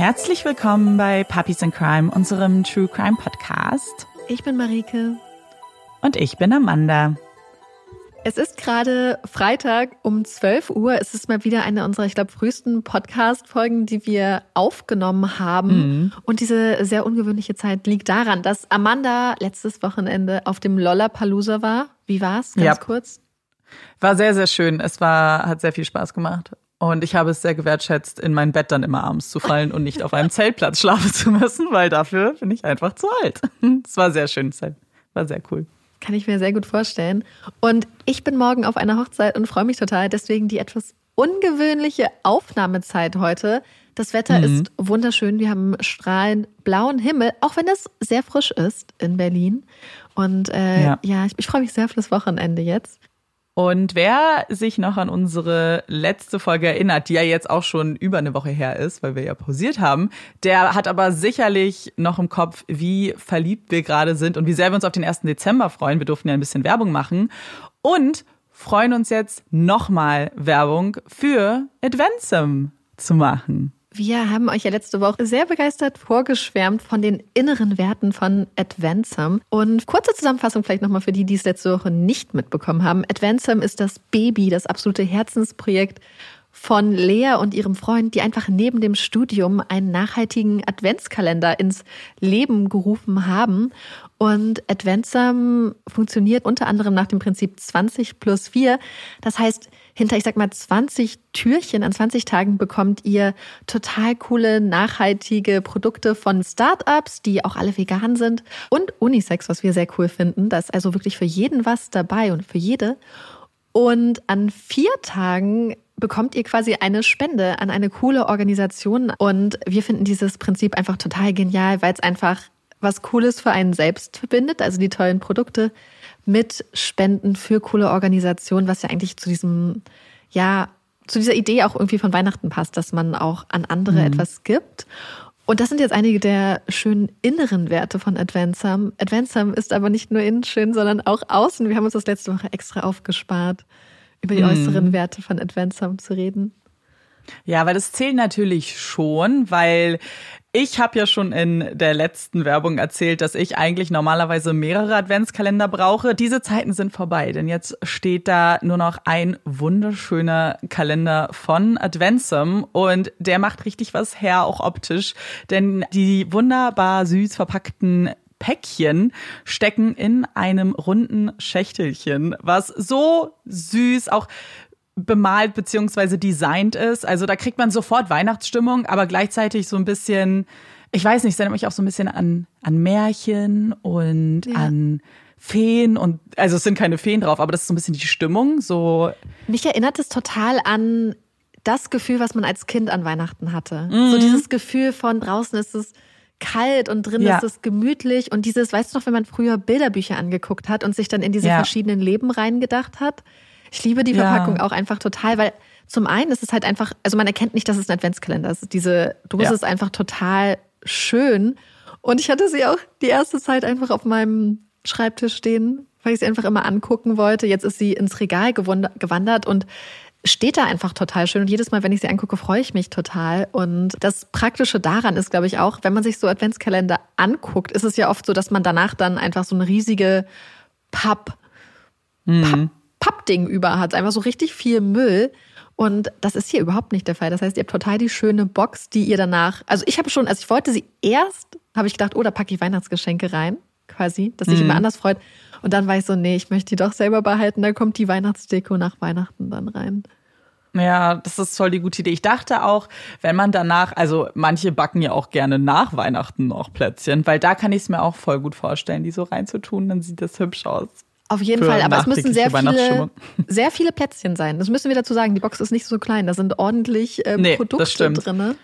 Herzlich willkommen bei Puppies in Crime, unserem True Crime Podcast. Ich bin Marike. Und ich bin Amanda. Es ist gerade Freitag um 12 Uhr. Es ist mal wieder eine unserer, ich glaube, frühesten Podcast-Folgen, die wir aufgenommen haben. Mhm. Und diese sehr ungewöhnliche Zeit liegt daran, dass Amanda letztes Wochenende auf dem Lollapalooza war. Wie war's? Ganz ja. kurz. War sehr, sehr schön. Es war, hat sehr viel Spaß gemacht. Und ich habe es sehr gewertschätzt, in mein Bett dann immer abends zu fallen und nicht auf einem Zeltplatz schlafen zu müssen, weil dafür bin ich einfach zu alt. Es war sehr schön, war sehr cool. Kann ich mir sehr gut vorstellen. Und ich bin morgen auf einer Hochzeit und freue mich total. Deswegen die etwas ungewöhnliche Aufnahmezeit heute. Das Wetter mhm. ist wunderschön. Wir haben strahlend blauen Himmel, auch wenn es sehr frisch ist in Berlin. Und äh, ja, ja ich, ich freue mich sehr auf das Wochenende jetzt. Und wer sich noch an unsere letzte Folge erinnert, die ja jetzt auch schon über eine Woche her ist, weil wir ja pausiert haben, der hat aber sicherlich noch im Kopf, wie verliebt wir gerade sind und wie sehr wir uns auf den 1. Dezember freuen. Wir durften ja ein bisschen Werbung machen und freuen uns jetzt nochmal Werbung für Adventsum zu machen. Wir haben euch ja letzte Woche sehr begeistert vorgeschwärmt von den inneren Werten von Advancem. Und kurze Zusammenfassung vielleicht nochmal für die, die es letzte Woche nicht mitbekommen haben. Advancem ist das Baby, das absolute Herzensprojekt von Lea und ihrem Freund, die einfach neben dem Studium einen nachhaltigen Adventskalender ins Leben gerufen haben. Und Adventsam funktioniert unter anderem nach dem Prinzip 20 plus 4. Das heißt, hinter, ich sag mal, 20 Türchen an 20 Tagen bekommt ihr total coole, nachhaltige Produkte von Startups, die auch alle vegan sind und Unisex, was wir sehr cool finden. Da ist also wirklich für jeden was dabei und für jede. Und an vier Tagen bekommt ihr quasi eine Spende an eine coole Organisation. Und wir finden dieses Prinzip einfach total genial, weil es einfach was Cooles für einen selbst verbindet, also die tollen Produkte mit Spenden für coole Organisationen, was ja eigentlich zu diesem, ja, zu dieser Idee auch irgendwie von Weihnachten passt, dass man auch an andere mhm. etwas gibt. Und das sind jetzt einige der schönen inneren Werte von Advancem. Advancem ist aber nicht nur innen schön, sondern auch außen. Wir haben uns das letzte Woche extra aufgespart, über die mhm. äußeren Werte von Advancem zu reden. Ja, weil das zählt natürlich schon, weil ich habe ja schon in der letzten Werbung erzählt, dass ich eigentlich normalerweise mehrere Adventskalender brauche. Diese Zeiten sind vorbei, denn jetzt steht da nur noch ein wunderschöner Kalender von Adventsum und der macht richtig was her, auch optisch, denn die wunderbar süß verpackten Päckchen stecken in einem runden Schächtelchen, was so süß auch bemalt beziehungsweise designt ist. Also da kriegt man sofort Weihnachtsstimmung, aber gleichzeitig so ein bisschen, ich weiß nicht, es erinnert mich auch so ein bisschen an, an Märchen und ja. an Feen und also es sind keine Feen drauf, aber das ist so ein bisschen die Stimmung. So mich erinnert es total an das Gefühl, was man als Kind an Weihnachten hatte. Mhm. So dieses Gefühl von draußen ist es kalt und drin ja. ist es gemütlich und dieses, weißt du noch, wenn man früher Bilderbücher angeguckt hat und sich dann in diese ja. verschiedenen Leben reingedacht hat? Ich liebe die Verpackung ja. auch einfach total, weil zum einen ist es halt einfach, also man erkennt nicht, dass es ein Adventskalender ist. Diese Dose ja. ist einfach total schön. Und ich hatte sie auch die erste Zeit einfach auf meinem Schreibtisch stehen, weil ich sie einfach immer angucken wollte. Jetzt ist sie ins Regal gewandert und steht da einfach total schön. Und jedes Mal, wenn ich sie angucke, freue ich mich total. Und das Praktische daran ist, glaube ich, auch, wenn man sich so Adventskalender anguckt, ist es ja oft so, dass man danach dann einfach so eine riesige Papp, mhm. Papp Pappding über hat, einfach so richtig viel Müll. Und das ist hier überhaupt nicht der Fall. Das heißt, ihr habt total die schöne Box, die ihr danach. Also ich habe schon, als ich wollte sie erst, habe ich gedacht, oh, da packe ich Weihnachtsgeschenke rein, quasi, dass sich mhm. immer anders freut. Und dann war ich so, nee, ich möchte die doch selber behalten. Da kommt die Weihnachtsdeko nach Weihnachten dann rein. Ja, das ist voll die gute Idee. Ich dachte auch, wenn man danach, also manche backen ja auch gerne nach Weihnachten noch Plätzchen, weil da kann ich es mir auch voll gut vorstellen, die so reinzutun, dann sieht das hübsch aus. Auf jeden Fall, aber es müssen sehr viele, sehr viele Plätzchen sein. Das müssen wir dazu sagen. Die Box ist nicht so klein. Da sind ordentlich äh, nee, Produkte drin.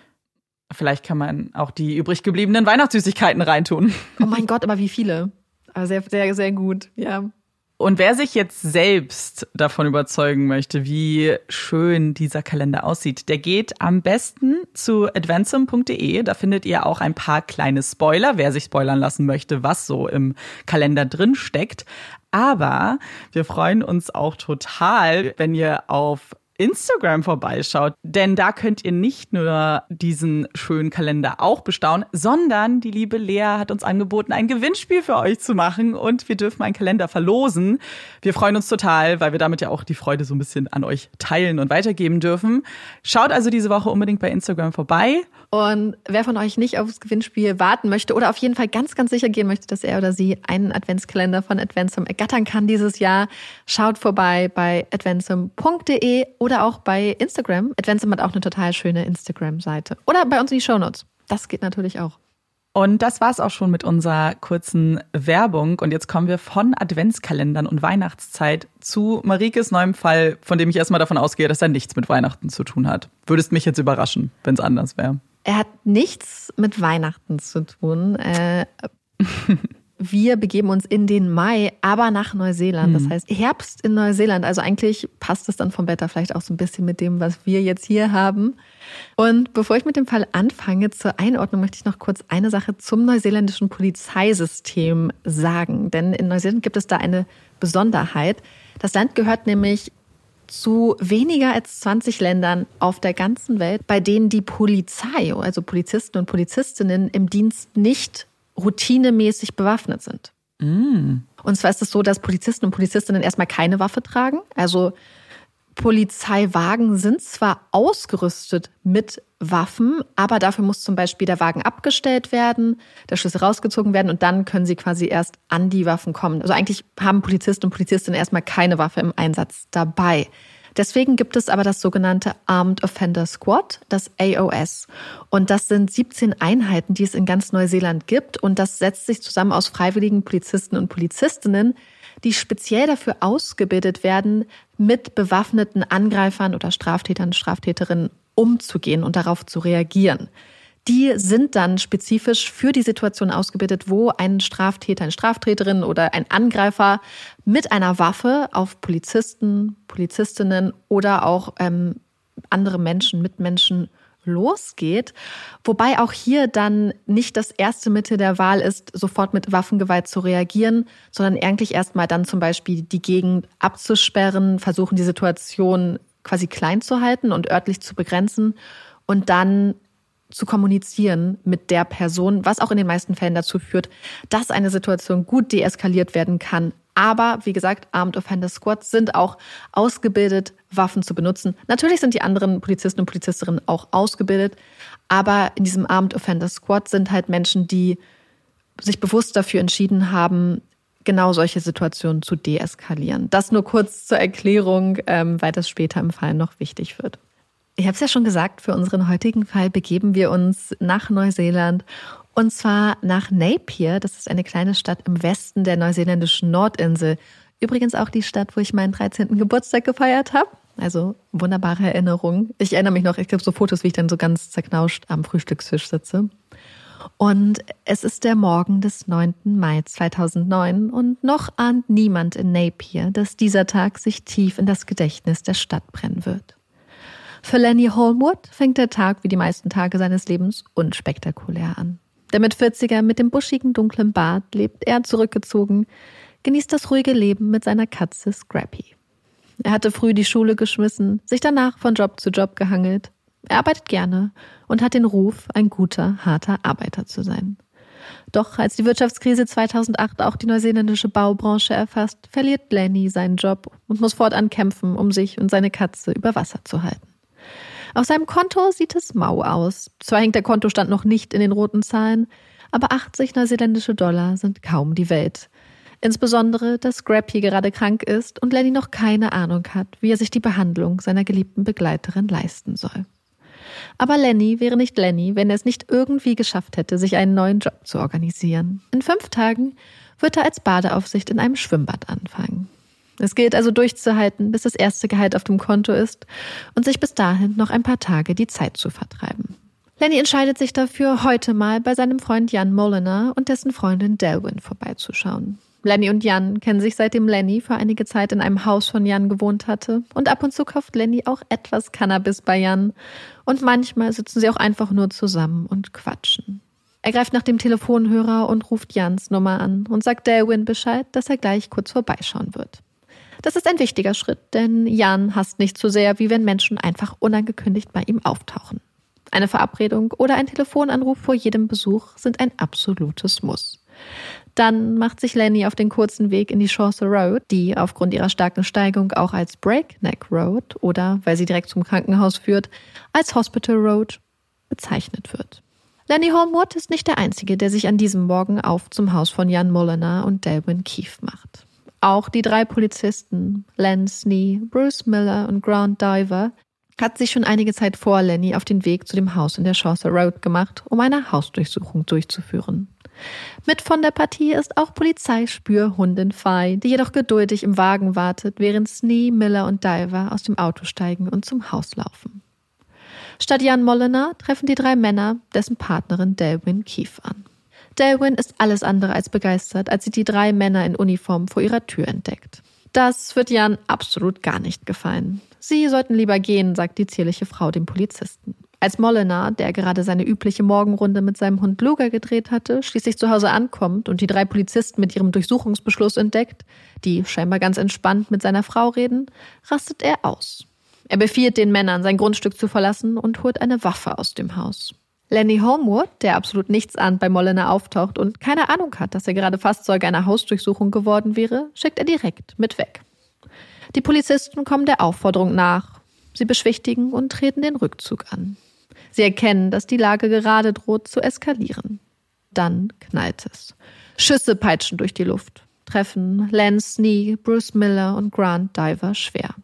Vielleicht kann man auch die übrig gebliebenen Weihnachtssüßigkeiten reintun. Oh mein Gott, aber wie viele? Aber sehr, sehr, sehr gut, ja. Und wer sich jetzt selbst davon überzeugen möchte, wie schön dieser Kalender aussieht, der geht am besten zu advancem.de. Da findet ihr auch ein paar kleine Spoiler, wer sich spoilern lassen möchte, was so im Kalender drin steckt. Aber wir freuen uns auch total, wenn ihr auf Instagram vorbeischaut. Denn da könnt ihr nicht nur diesen schönen Kalender auch bestaunen, sondern die liebe Lea hat uns angeboten, ein Gewinnspiel für euch zu machen und wir dürfen einen Kalender verlosen. Wir freuen uns total, weil wir damit ja auch die Freude so ein bisschen an euch teilen und weitergeben dürfen. Schaut also diese Woche unbedingt bei Instagram vorbei. Und wer von euch nicht aufs Gewinnspiel warten möchte oder auf jeden Fall ganz, ganz sicher gehen möchte, dass er oder sie einen Adventskalender von Adventsum ergattern kann dieses Jahr, schaut vorbei bei adventsum.de oder auch bei Instagram. Adventsum hat auch eine total schöne Instagram-Seite. Oder bei uns in die Shownotes. Das geht natürlich auch. Und das war's auch schon mit unserer kurzen Werbung. Und jetzt kommen wir von Adventskalendern und Weihnachtszeit zu Marikes neuem Fall, von dem ich erstmal davon ausgehe, dass er nichts mit Weihnachten zu tun hat. Würdest mich jetzt überraschen, wenn es anders wäre. Er hat nichts mit Weihnachten zu tun. Äh, wir begeben uns in den Mai, aber nach Neuseeland. Das hm. heißt Herbst in Neuseeland. Also eigentlich passt es dann vom Wetter vielleicht auch so ein bisschen mit dem, was wir jetzt hier haben. Und bevor ich mit dem Fall anfange, zur Einordnung möchte ich noch kurz eine Sache zum neuseeländischen Polizeisystem sagen. Denn in Neuseeland gibt es da eine Besonderheit. Das Land gehört nämlich zu weniger als 20 Ländern auf der ganzen Welt, bei denen die Polizei, also Polizisten und Polizistinnen im Dienst nicht routinemäßig bewaffnet sind. Mm. Und zwar ist es so, dass Polizisten und Polizistinnen erstmal keine Waffe tragen. Also Polizeiwagen sind zwar ausgerüstet mit Waffen, aber dafür muss zum Beispiel der Wagen abgestellt werden, der Schlüssel rausgezogen werden und dann können sie quasi erst an die Waffen kommen. Also eigentlich haben Polizisten und Polizistinnen erstmal keine Waffe im Einsatz dabei. Deswegen gibt es aber das sogenannte Armed Offender Squad, das AOS. Und das sind 17 Einheiten, die es in ganz Neuseeland gibt. Und das setzt sich zusammen aus freiwilligen Polizisten und Polizistinnen, die speziell dafür ausgebildet werden, mit bewaffneten Angreifern oder Straftätern, Straftäterinnen umzugehen und darauf zu reagieren. Die sind dann spezifisch für die Situation ausgebildet, wo ein Straftäter, eine Straftäterin oder ein Angreifer mit einer Waffe auf Polizisten, Polizistinnen oder auch ähm, andere Menschen, Mitmenschen losgeht. Wobei auch hier dann nicht das erste Mittel der Wahl ist, sofort mit Waffengewalt zu reagieren, sondern eigentlich erstmal dann zum Beispiel die Gegend abzusperren, versuchen die Situation quasi klein zu halten und örtlich zu begrenzen und dann zu kommunizieren mit der Person, was auch in den meisten Fällen dazu führt, dass eine Situation gut deeskaliert werden kann, aber wie gesagt, Armed Offender Squads sind auch ausgebildet, Waffen zu benutzen. Natürlich sind die anderen Polizisten und Polizistinnen auch ausgebildet, aber in diesem Armed Offender Squad sind halt Menschen, die sich bewusst dafür entschieden haben, genau solche Situationen zu deeskalieren. Das nur kurz zur Erklärung, ähm, weil das später im Fall noch wichtig wird. Ich habe es ja schon gesagt, für unseren heutigen Fall begeben wir uns nach Neuseeland und zwar nach Napier. Das ist eine kleine Stadt im Westen der neuseeländischen Nordinsel. Übrigens auch die Stadt, wo ich meinen 13. Geburtstag gefeiert habe. Also wunderbare Erinnerung. Ich erinnere mich noch, ich habe so Fotos, wie ich dann so ganz zerknauscht am Frühstückstisch sitze. Und es ist der Morgen des 9. Mai 2009 und noch ahnt niemand in Napier, dass dieser Tag sich tief in das Gedächtnis der Stadt brennen wird. Für Lenny Holmwood fängt der Tag wie die meisten Tage seines Lebens unspektakulär an. Der mit 40er mit dem buschigen dunklen Bart lebt er zurückgezogen, genießt das ruhige Leben mit seiner Katze Scrappy. Er hatte früh die Schule geschmissen, sich danach von Job zu Job gehangelt. Er arbeitet gerne und hat den Ruf, ein guter, harter Arbeiter zu sein. Doch als die Wirtschaftskrise 2008 auch die neuseeländische Baubranche erfasst, verliert Lenny seinen Job und muss fortan kämpfen, um sich und seine Katze über Wasser zu halten. Auf seinem Konto sieht es mau aus. Zwar hängt der Kontostand noch nicht in den roten Zahlen, aber 80 neuseeländische Dollar sind kaum die Welt. Insbesondere, dass Scrappy gerade krank ist und Lenny noch keine Ahnung hat, wie er sich die Behandlung seiner geliebten Begleiterin leisten soll. Aber Lenny wäre nicht Lenny, wenn er es nicht irgendwie geschafft hätte, sich einen neuen Job zu organisieren. In fünf Tagen wird er als Badeaufsicht in einem Schwimmbad anfangen. Es gilt also durchzuhalten, bis das erste Gehalt auf dem Konto ist und sich bis dahin noch ein paar Tage die Zeit zu vertreiben. Lenny entscheidet sich dafür, heute mal bei seinem Freund Jan Moliner und dessen Freundin Delwyn vorbeizuschauen. Lenny und Jan kennen sich seitdem Lenny für einige Zeit in einem Haus von Jan gewohnt hatte und ab und zu kauft Lenny auch etwas Cannabis bei Jan und manchmal sitzen sie auch einfach nur zusammen und quatschen. Er greift nach dem Telefonhörer und ruft Jans Nummer an und sagt Delwyn Bescheid, dass er gleich kurz vorbeischauen wird. Das ist ein wichtiger Schritt, denn Jan hasst nicht so sehr, wie wenn Menschen einfach unangekündigt bei ihm auftauchen. Eine Verabredung oder ein Telefonanruf vor jedem Besuch sind ein absolutes Muss. Dann macht sich Lenny auf den kurzen Weg in die Chaucer Road, die aufgrund ihrer starken Steigung auch als Breakneck Road oder, weil sie direkt zum Krankenhaus führt, als Hospital Road bezeichnet wird. Lenny Holmwood ist nicht der Einzige, der sich an diesem Morgen auf zum Haus von Jan Mollener und Delwyn Keefe macht. Auch die drei Polizisten, Len Snee, Bruce Miller und Grant Diver, hat sich schon einige Zeit vor Lenny auf den Weg zu dem Haus in der Chaucer Road gemacht, um eine Hausdurchsuchung durchzuführen. Mit von der Partie ist auch Polizeispürhundin Fei, die jedoch geduldig im Wagen wartet, während Snee, Miller und Diver aus dem Auto steigen und zum Haus laufen. Statt Jan Mollener treffen die drei Männer dessen Partnerin Delwyn Keefe an. Delwyn ist alles andere als begeistert, als sie die drei Männer in Uniform vor ihrer Tür entdeckt. Das wird Jan absolut gar nicht gefallen. Sie sollten lieber gehen, sagt die zierliche Frau dem Polizisten. Als Mollenar, der gerade seine übliche Morgenrunde mit seinem Hund Luger gedreht hatte, schließlich zu Hause ankommt und die drei Polizisten mit ihrem Durchsuchungsbeschluss entdeckt, die scheinbar ganz entspannt mit seiner Frau reden, rastet er aus. Er befiehlt den Männern, sein Grundstück zu verlassen und holt eine Waffe aus dem Haus. Lenny Homewood, der absolut nichts ahnt bei Mollenar auftaucht und keine Ahnung hat, dass er gerade Fastzeuge einer Hausdurchsuchung geworden wäre, schickt er direkt mit weg. Die Polizisten kommen der Aufforderung nach. Sie beschwichtigen und treten den Rückzug an. Sie erkennen, dass die Lage gerade droht zu eskalieren. Dann knallt es. Schüsse peitschen durch die Luft, treffen Lance Snee, Bruce Miller und Grant Diver schwer.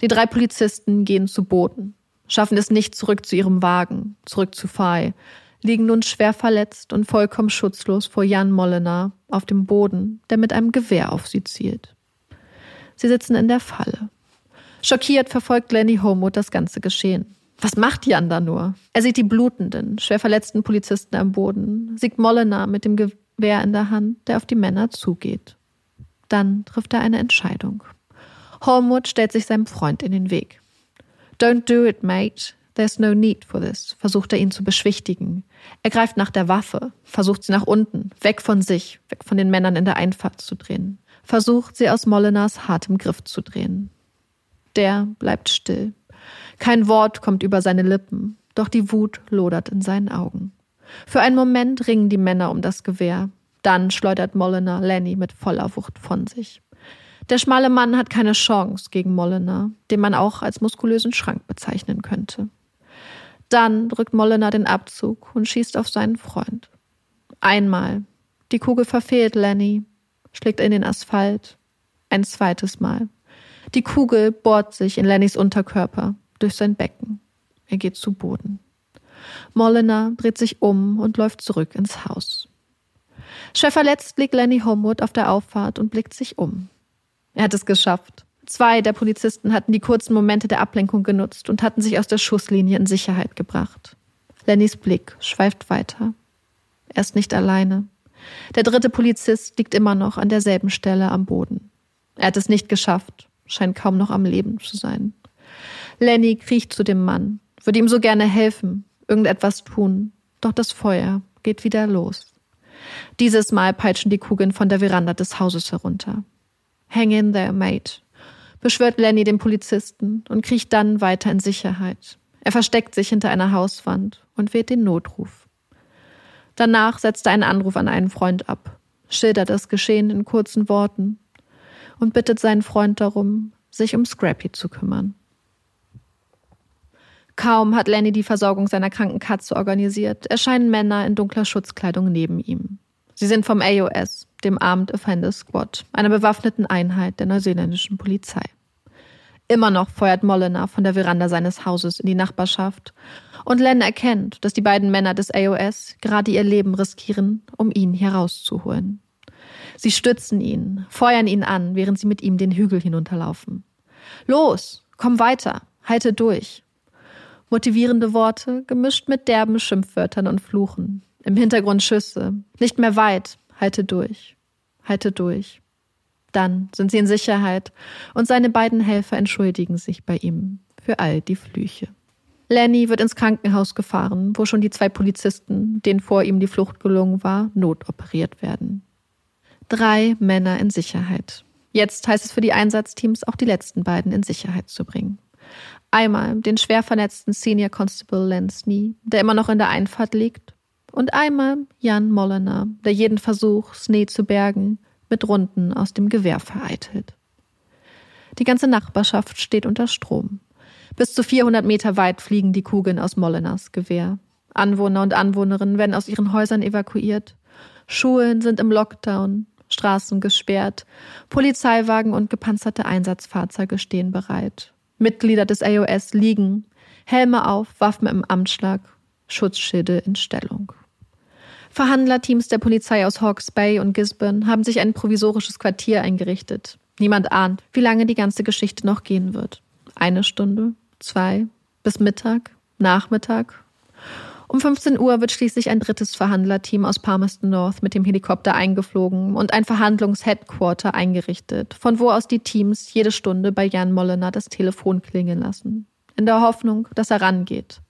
Die drei Polizisten gehen zu Boden, schaffen es nicht zurück zu ihrem Wagen, zurück zu Fei, liegen nun schwer verletzt und vollkommen schutzlos vor Jan Mollenar auf dem Boden, der mit einem Gewehr auf sie zielt. Sie sitzen in der Falle. Schockiert verfolgt Lenny Homewood das ganze Geschehen. Was macht Jan da nur? Er sieht die blutenden, schwer verletzten Polizisten am Boden, sieht Mollenar mit dem Gewehr in der Hand, der auf die Männer zugeht. Dann trifft er eine Entscheidung. Holmwood stellt sich seinem Freund in den Weg. Don't do it, mate. There's no need for this, versucht er ihn zu beschwichtigen. Er greift nach der Waffe, versucht sie nach unten, weg von sich, weg von den Männern in der Einfahrt zu drehen. Versucht sie aus Mollenars hartem Griff zu drehen. Der bleibt still. Kein Wort kommt über seine Lippen, doch die Wut lodert in seinen Augen. Für einen Moment ringen die Männer um das Gewehr. Dann schleudert Mollenar Lenny mit voller Wucht von sich. Der schmale Mann hat keine Chance gegen Mollenar, den man auch als muskulösen Schrank bezeichnen könnte. Dann drückt Mollenar den Abzug und schießt auf seinen Freund. Einmal. Die Kugel verfehlt Lenny, schlägt in den Asphalt. Ein zweites Mal. Die Kugel bohrt sich in Lennys Unterkörper durch sein Becken. Er geht zu Boden. Mollenar dreht sich um und läuft zurück ins Haus. Schwer verletzt liegt Lenny Homewood auf der Auffahrt und blickt sich um. Er hat es geschafft. Zwei der Polizisten hatten die kurzen Momente der Ablenkung genutzt und hatten sich aus der Schusslinie in Sicherheit gebracht. Lennys Blick schweift weiter. Er ist nicht alleine. Der dritte Polizist liegt immer noch an derselben Stelle am Boden. Er hat es nicht geschafft, scheint kaum noch am Leben zu sein. Lenny kriecht zu dem Mann, würde ihm so gerne helfen, irgendetwas tun, doch das Feuer geht wieder los. Dieses Mal peitschen die Kugeln von der Veranda des Hauses herunter. Hang in there, mate, beschwört Lenny den Polizisten und kriecht dann weiter in Sicherheit. Er versteckt sich hinter einer Hauswand und wählt den Notruf. Danach setzt er einen Anruf an einen Freund ab, schildert das Geschehen in kurzen Worten und bittet seinen Freund darum, sich um Scrappy zu kümmern. Kaum hat Lenny die Versorgung seiner kranken Katze organisiert, erscheinen Männer in dunkler Schutzkleidung neben ihm. Sie sind vom AOS, dem Armed Offender Squad, einer bewaffneten Einheit der neuseeländischen Polizei. Immer noch feuert Mollenar von der Veranda seines Hauses in die Nachbarschaft und Len erkennt, dass die beiden Männer des AOS gerade ihr Leben riskieren, um ihn herauszuholen. Sie stützen ihn, feuern ihn an, während sie mit ihm den Hügel hinunterlaufen. Los, komm weiter, halte durch. Motivierende Worte, gemischt mit derben Schimpfwörtern und Fluchen. Im Hintergrund Schüsse. Nicht mehr weit, halte durch, halte durch. Dann sind sie in Sicherheit und seine beiden Helfer entschuldigen sich bei ihm für all die Flüche. Lenny wird ins Krankenhaus gefahren, wo schon die zwei Polizisten, denen vor ihm die Flucht gelungen war, notoperiert werden. Drei Männer in Sicherheit. Jetzt heißt es für die Einsatzteams, auch die letzten beiden in Sicherheit zu bringen. Einmal den schwer verletzten Senior Constable Lance Nee, der immer noch in der Einfahrt liegt, und einmal Jan Mollener, der jeden Versuch, Snee zu bergen, mit Runden aus dem Gewehr vereitelt. Die ganze Nachbarschaft steht unter Strom. Bis zu 400 Meter weit fliegen die Kugeln aus Molleners Gewehr. Anwohner und Anwohnerinnen werden aus ihren Häusern evakuiert. Schulen sind im Lockdown, Straßen gesperrt, Polizeiwagen und gepanzerte Einsatzfahrzeuge stehen bereit. Mitglieder des AOS liegen, Helme auf, Waffen im Amtsschlag, Schutzschilde in Stellung. Verhandlerteams der Polizei aus Hawke's Bay und Gisborne haben sich ein provisorisches Quartier eingerichtet. Niemand ahnt, wie lange die ganze Geschichte noch gehen wird. Eine Stunde, zwei, bis Mittag, Nachmittag. Um 15 Uhr wird schließlich ein drittes Verhandlerteam aus Palmerston North mit dem Helikopter eingeflogen und ein Verhandlungsheadquarter eingerichtet, von wo aus die Teams jede Stunde bei Jan Mollener das Telefon klingeln lassen, in der Hoffnung, dass er rangeht.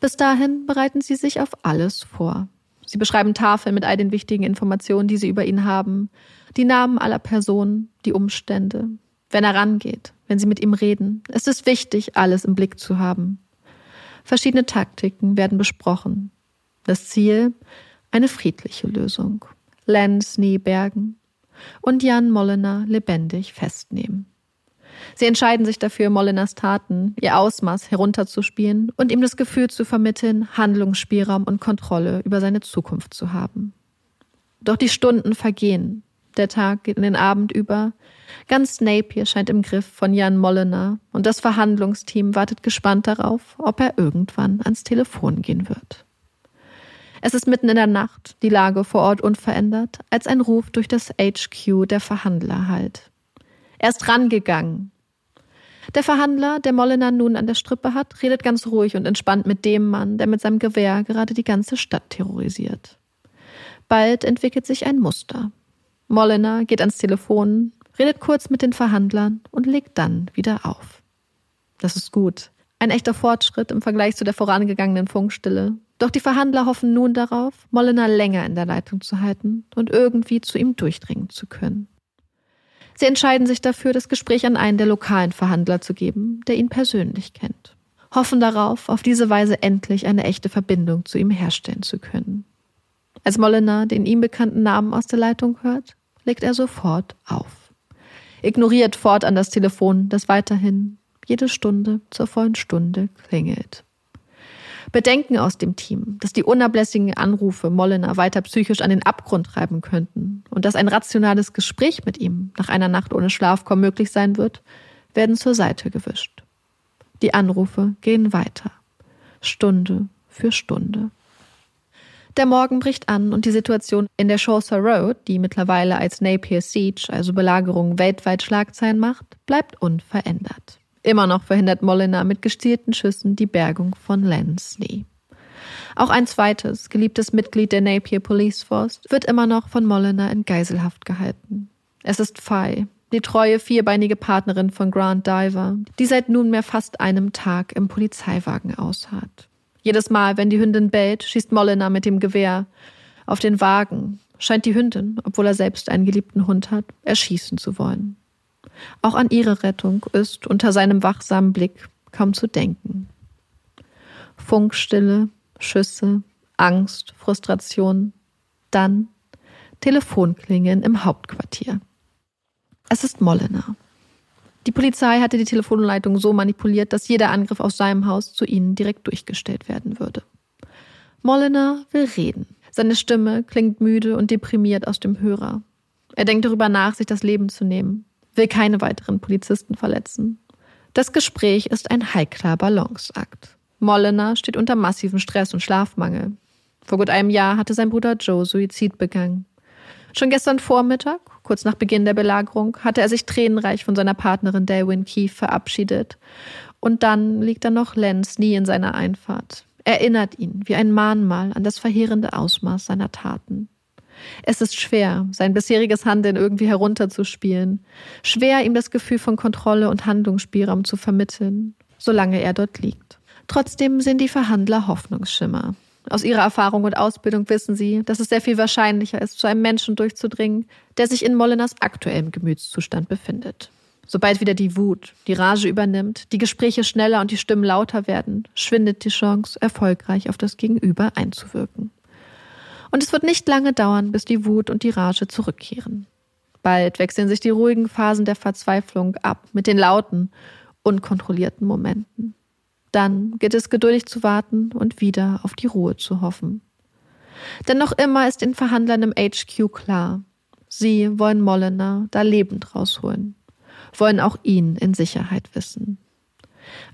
Bis dahin bereiten sie sich auf alles vor. Sie beschreiben Tafeln mit all den wichtigen Informationen, die sie über ihn haben, die Namen aller Personen, die Umstände. Wenn er rangeht, wenn sie mit ihm reden, es ist wichtig, alles im Blick zu haben. Verschiedene Taktiken werden besprochen. Das Ziel? Eine friedliche Lösung. Lenz nie bergen und Jan Mollener lebendig festnehmen. Sie entscheiden sich dafür, Molleners Taten, ihr Ausmaß herunterzuspielen und ihm das Gefühl zu vermitteln, Handlungsspielraum und Kontrolle über seine Zukunft zu haben. Doch die Stunden vergehen. Der Tag geht in den Abend über. Ganz Napier scheint im Griff von Jan Mollener und das Verhandlungsteam wartet gespannt darauf, ob er irgendwann ans Telefon gehen wird. Es ist mitten in der Nacht, die Lage vor Ort unverändert, als ein Ruf durch das HQ der Verhandler hallt. Er ist rangegangen. Der Verhandler, der Mollener nun an der Strippe hat, redet ganz ruhig und entspannt mit dem Mann, der mit seinem Gewehr gerade die ganze Stadt terrorisiert. Bald entwickelt sich ein Muster. Mollener geht ans Telefon, redet kurz mit den Verhandlern und legt dann wieder auf. Das ist gut. Ein echter Fortschritt im Vergleich zu der vorangegangenen Funkstille. Doch die Verhandler hoffen nun darauf, Mollener länger in der Leitung zu halten und irgendwie zu ihm durchdringen zu können. Sie entscheiden sich dafür, das Gespräch an einen der lokalen Verhandler zu geben, der ihn persönlich kennt. Hoffen darauf, auf diese Weise endlich eine echte Verbindung zu ihm herstellen zu können. Als Mollener den ihm bekannten Namen aus der Leitung hört, legt er sofort auf. Ignoriert fortan das Telefon, das weiterhin jede Stunde zur vollen Stunde klingelt. Bedenken aus dem Team, dass die unablässigen Anrufe Mollener weiter psychisch an den Abgrund treiben könnten und dass ein rationales Gespräch mit ihm nach einer Nacht ohne Schlaf kaum möglich sein wird, werden zur Seite gewischt. Die Anrufe gehen weiter, Stunde für Stunde. Der Morgen bricht an und die Situation in der Chaucer Road, die mittlerweile als Napier Siege, also Belagerung, weltweit Schlagzeilen macht, bleibt unverändert. Immer noch verhindert Molina mit gestielten Schüssen die Bergung von Lansley. Auch ein zweites, geliebtes Mitglied der Napier Police Force wird immer noch von Molina in Geiselhaft gehalten. Es ist Fei, die treue vierbeinige Partnerin von Grant Diver, die seit nunmehr fast einem Tag im Polizeiwagen ausharrt. Jedes Mal, wenn die Hündin bellt, schießt Molina mit dem Gewehr auf den Wagen, scheint die Hündin, obwohl er selbst einen geliebten Hund hat, erschießen zu wollen. Auch an ihre Rettung ist unter seinem wachsamen Blick kaum zu denken. Funkstille, Schüsse, Angst, Frustration, dann Telefonklingeln im Hauptquartier. Es ist Mollener. Die Polizei hatte die Telefonleitung so manipuliert, dass jeder Angriff aus seinem Haus zu ihnen direkt durchgestellt werden würde. Mollener will reden. Seine Stimme klingt müde und deprimiert aus dem Hörer. Er denkt darüber nach, sich das Leben zu nehmen will keine weiteren Polizisten verletzen. Das Gespräch ist ein heikler Balanceakt. Mollener steht unter massivem Stress und Schlafmangel. Vor gut einem Jahr hatte sein Bruder Joe Suizid begangen. Schon gestern Vormittag, kurz nach Beginn der Belagerung, hatte er sich tränenreich von seiner Partnerin Dalwyn Keefe verabschiedet. Und dann liegt da noch Lenz nie in seiner Einfahrt. Erinnert ihn wie ein Mahnmal an das verheerende Ausmaß seiner Taten. Es ist schwer, sein bisheriges Handeln irgendwie herunterzuspielen. Schwer, ihm das Gefühl von Kontrolle und Handlungsspielraum zu vermitteln, solange er dort liegt. Trotzdem sind die Verhandler Hoffnungsschimmer. Aus ihrer Erfahrung und Ausbildung wissen sie, dass es sehr viel wahrscheinlicher ist, zu einem Menschen durchzudringen, der sich in Moleners aktuellem Gemütszustand befindet. Sobald wieder die Wut, die Rage übernimmt, die Gespräche schneller und die Stimmen lauter werden, schwindet die Chance, erfolgreich auf das Gegenüber einzuwirken. Und es wird nicht lange dauern, bis die Wut und die Rage zurückkehren. Bald wechseln sich die ruhigen Phasen der Verzweiflung ab mit den lauten, unkontrollierten Momenten. Dann gilt es geduldig zu warten und wieder auf die Ruhe zu hoffen. Denn noch immer ist den Verhandlern im HQ klar, sie wollen Mollener da lebend rausholen, wollen auch ihn in Sicherheit wissen.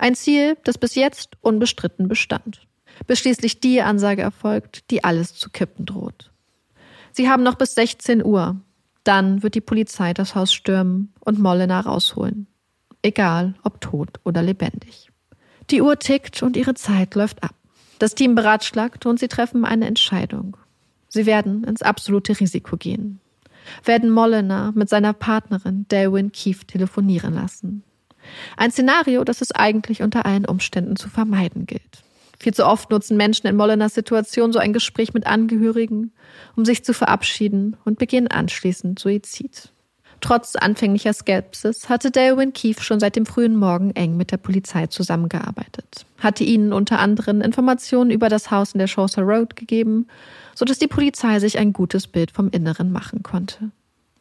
Ein Ziel, das bis jetzt unbestritten bestand, bis schließlich die Ansage erfolgt, die alles zu kippen droht. Sie haben noch bis 16 Uhr, dann wird die Polizei das Haus stürmen und Mollener rausholen, egal ob tot oder lebendig. Die Uhr tickt und ihre Zeit läuft ab. Das Team beratschlagt und sie treffen eine Entscheidung. Sie werden ins absolute Risiko gehen. Werden Mollener mit seiner Partnerin Delwyn Keefe telefonieren lassen. Ein Szenario, das es eigentlich unter allen Umständen zu vermeiden gilt. Viel zu oft nutzen Menschen in Molleners Situation so ein Gespräch mit Angehörigen, um sich zu verabschieden und begehen anschließend Suizid. Trotz anfänglicher Skepsis hatte Delwyn Keefe schon seit dem frühen Morgen eng mit der Polizei zusammengearbeitet, hatte ihnen unter anderem Informationen über das Haus in der Chaucer Road gegeben, sodass die Polizei sich ein gutes Bild vom Inneren machen konnte.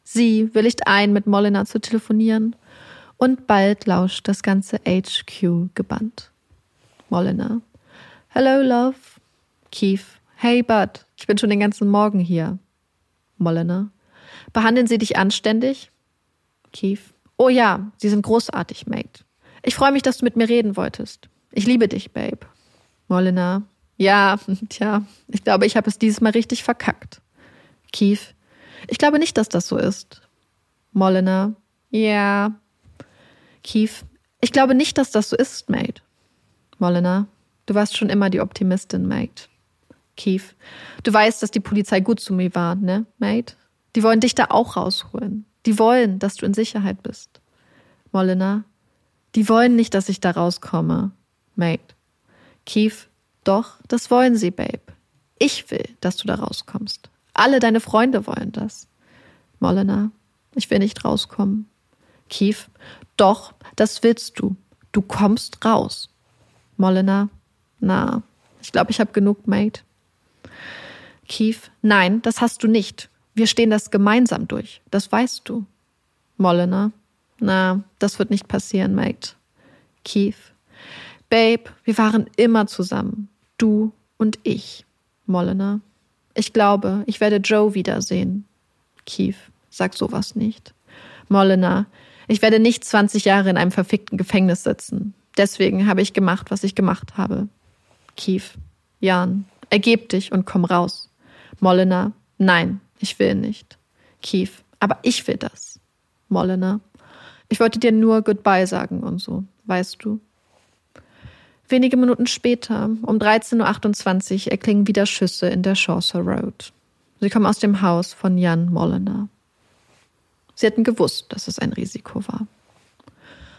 Sie willigt ein, mit Molina zu telefonieren, und bald lauscht das ganze HQ gebannt. Molina. Hello, love. Keith. Hey, Bud. Ich bin schon den ganzen Morgen hier. Molina. Behandeln sie dich anständig? Keith. Oh ja, sie sind großartig, Mate. Ich freue mich, dass du mit mir reden wolltest. Ich liebe dich, Babe. Molina. Ja, tja, ich glaube, ich habe es dieses Mal richtig verkackt. Keith. Ich glaube nicht, dass das so ist. Molina. Ja. Keith. Ich glaube nicht, dass das so ist, Mate. Molina. Du warst schon immer die Optimistin, Mate. Keith. Du weißt, dass die Polizei gut zu mir war, ne, Mate? Die wollen dich da auch rausholen. Die wollen, dass du in Sicherheit bist. Molina, die wollen nicht, dass ich da rauskomme. Mate. Keith, doch, das wollen sie, Babe. Ich will, dass du da rauskommst. Alle deine Freunde wollen das. Molina, ich will nicht rauskommen. Keith, doch, das willst du. Du kommst raus. Molina, na, ich glaube, ich habe genug, Mate. Keith, nein, das hast du nicht. Wir stehen das gemeinsam durch. Das weißt du. Mollener. Na, das wird nicht passieren, Mate. Keith. Babe, wir waren immer zusammen. Du und ich. Mollener. Ich glaube, ich werde Joe wiedersehen. Keith. Sag sowas nicht. Mollener. Ich werde nicht 20 Jahre in einem verfickten Gefängnis sitzen. Deswegen habe ich gemacht, was ich gemacht habe. Keith. Jan. Ergeb dich und komm raus. Mollener. Nein, ich will nicht. Keith, aber ich will das. Mollener, ich wollte dir nur Goodbye sagen und so, weißt du. Wenige Minuten später, um 13.28 Uhr, erklingen wieder Schüsse in der Chaucer Road. Sie kommen aus dem Haus von Jan Mollener. Sie hätten gewusst, dass es ein Risiko war.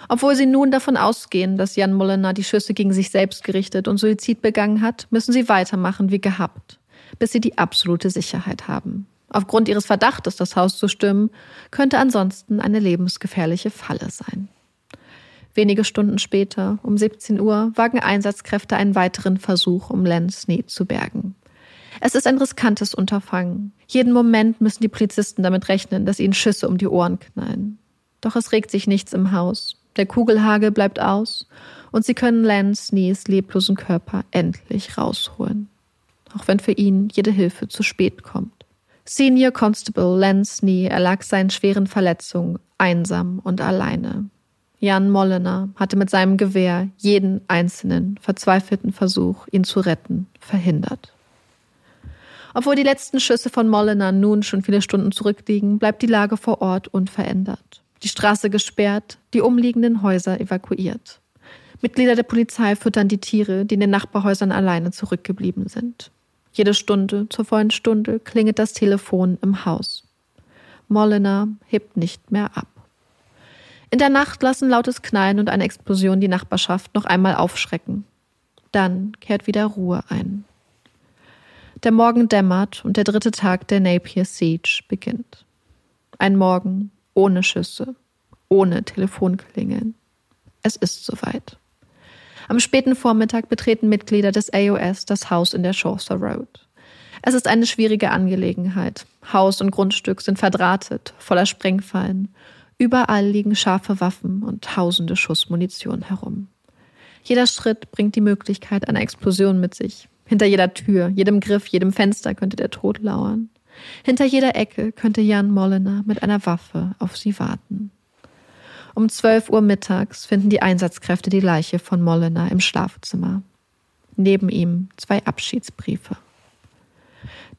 Obwohl sie nun davon ausgehen, dass Jan Mollener die Schüsse gegen sich selbst gerichtet und Suizid begangen hat, müssen sie weitermachen wie gehabt, bis sie die absolute Sicherheit haben. Aufgrund ihres Verdachtes, das Haus zu stürmen, könnte ansonsten eine lebensgefährliche Falle sein. Wenige Stunden später, um 17 Uhr, wagen Einsatzkräfte einen weiteren Versuch, um Len Sneed zu bergen. Es ist ein riskantes Unterfangen. Jeden Moment müssen die Polizisten damit rechnen, dass ihnen Schüsse um die Ohren knallen. Doch es regt sich nichts im Haus. Der Kugelhagel bleibt aus und sie können Len Snees leblosen Körper endlich rausholen. Auch wenn für ihn jede Hilfe zu spät kommt. Senior Constable Lance Nee erlag seinen schweren Verletzungen einsam und alleine. Jan Mollener hatte mit seinem Gewehr jeden einzelnen verzweifelten Versuch, ihn zu retten, verhindert. Obwohl die letzten Schüsse von Mollener nun schon viele Stunden zurückliegen, bleibt die Lage vor Ort unverändert. Die Straße gesperrt, die umliegenden Häuser evakuiert. Mitglieder der Polizei füttern die Tiere, die in den Nachbarhäusern alleine zurückgeblieben sind. Jede Stunde zur vollen Stunde klingelt das Telefon im Haus. Mollener hebt nicht mehr ab. In der Nacht lassen lautes Knallen und eine Explosion die Nachbarschaft noch einmal aufschrecken. Dann kehrt wieder Ruhe ein. Der Morgen dämmert und der dritte Tag der Napier Siege beginnt. Ein Morgen ohne Schüsse, ohne Telefonklingeln. Es ist soweit. Am späten Vormittag betreten Mitglieder des AOS das Haus in der Chaucer Road. Es ist eine schwierige Angelegenheit. Haus und Grundstück sind verdrahtet, voller Sprengfallen. Überall liegen scharfe Waffen und tausende Schuss Munition herum. Jeder Schritt bringt die Möglichkeit einer Explosion mit sich. Hinter jeder Tür, jedem Griff, jedem Fenster könnte der Tod lauern. Hinter jeder Ecke könnte Jan Mollener mit einer Waffe auf sie warten. Um 12 Uhr mittags finden die Einsatzkräfte die Leiche von Mollener im Schlafzimmer. Neben ihm zwei Abschiedsbriefe.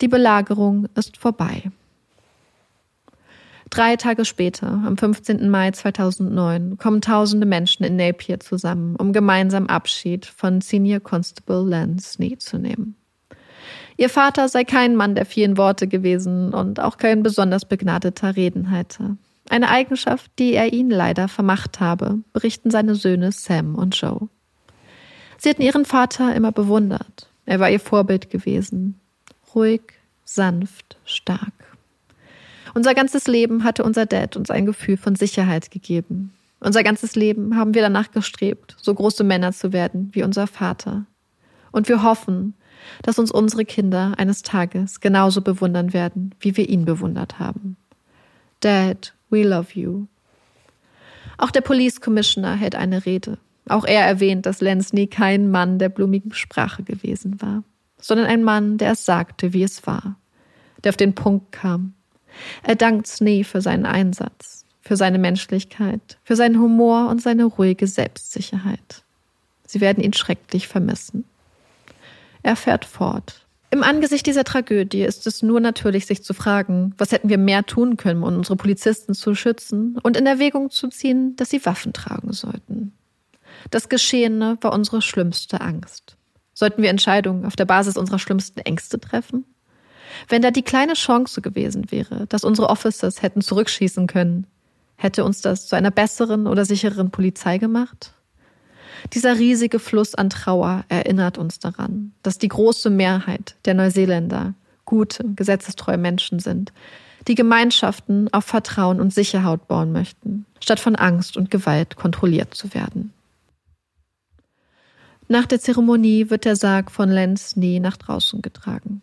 Die Belagerung ist vorbei. Drei Tage später, am 15. Mai 2009, kommen tausende Menschen in Napier zusammen, um gemeinsam Abschied von Senior Constable Lance Snee zu nehmen. Ihr Vater sei kein Mann der vielen Worte gewesen und auch kein besonders begnadeter Redenhalter. Eine Eigenschaft, die er ihn leider vermacht habe, berichten seine Söhne Sam und Joe. Sie hatten ihren Vater immer bewundert. Er war ihr Vorbild gewesen. Ruhig, sanft, stark. Unser ganzes Leben hatte unser Dad uns ein Gefühl von Sicherheit gegeben. Unser ganzes Leben haben wir danach gestrebt, so große Männer zu werden wie unser Vater. Und wir hoffen, dass uns unsere Kinder eines Tages genauso bewundern werden, wie wir ihn bewundert haben. Dad, we love you. Auch der Police Commissioner hält eine Rede. Auch er erwähnt, dass Lenz nie kein Mann der blumigen Sprache gewesen war, sondern ein Mann, der es sagte, wie es war, der auf den Punkt kam. Er dankt Snee für seinen Einsatz, für seine Menschlichkeit, für seinen Humor und seine ruhige Selbstsicherheit. Sie werden ihn schrecklich vermissen. Er fährt fort. Im Angesicht dieser Tragödie ist es nur natürlich, sich zu fragen, was hätten wir mehr tun können, um unsere Polizisten zu schützen und in Erwägung zu ziehen, dass sie Waffen tragen sollten. Das Geschehene war unsere schlimmste Angst. Sollten wir Entscheidungen auf der Basis unserer schlimmsten Ängste treffen? Wenn da die kleine Chance gewesen wäre, dass unsere Officers hätten zurückschießen können, hätte uns das zu einer besseren oder sichereren Polizei gemacht? Dieser riesige Fluss an Trauer erinnert uns daran, dass die große Mehrheit der Neuseeländer gute, gesetzestreue Menschen sind, die Gemeinschaften auf Vertrauen und Sicherheit bauen möchten, statt von Angst und Gewalt kontrolliert zu werden. Nach der Zeremonie wird der Sarg von Lenz nie nach draußen getragen.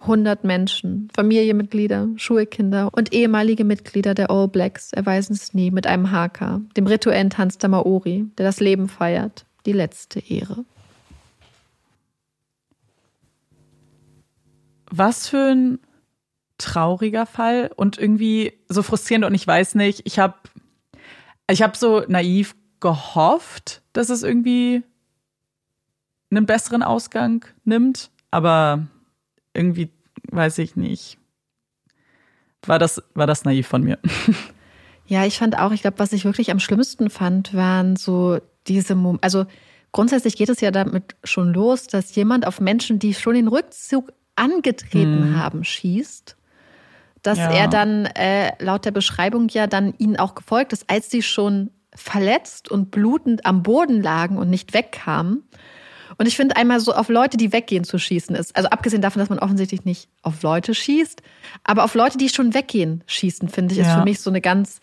100 Menschen, Familienmitglieder, Schulkinder und ehemalige Mitglieder der All Blacks erweisen Snee mit einem Haka, dem rituellen Tanz der Maori, der das Leben feiert, die letzte Ehre. Was für ein trauriger Fall und irgendwie so frustrierend und ich weiß nicht, ich habe ich habe so naiv gehofft, dass es irgendwie einen besseren Ausgang nimmt, aber irgendwie, weiß ich nicht. War das, war das naiv von mir? Ja, ich fand auch, ich glaube, was ich wirklich am schlimmsten fand, waren so diese, Mom also grundsätzlich geht es ja damit schon los, dass jemand auf Menschen, die schon den Rückzug angetreten hm. haben, schießt. Dass ja. er dann äh, laut der Beschreibung ja dann ihnen auch gefolgt ist, als sie schon verletzt und blutend am Boden lagen und nicht wegkamen. Und ich finde einmal so auf Leute, die weggehen zu schießen ist, also abgesehen davon, dass man offensichtlich nicht auf Leute schießt, aber auf Leute, die schon weggehen schießen, finde ich, ist ja. für mich so eine ganz,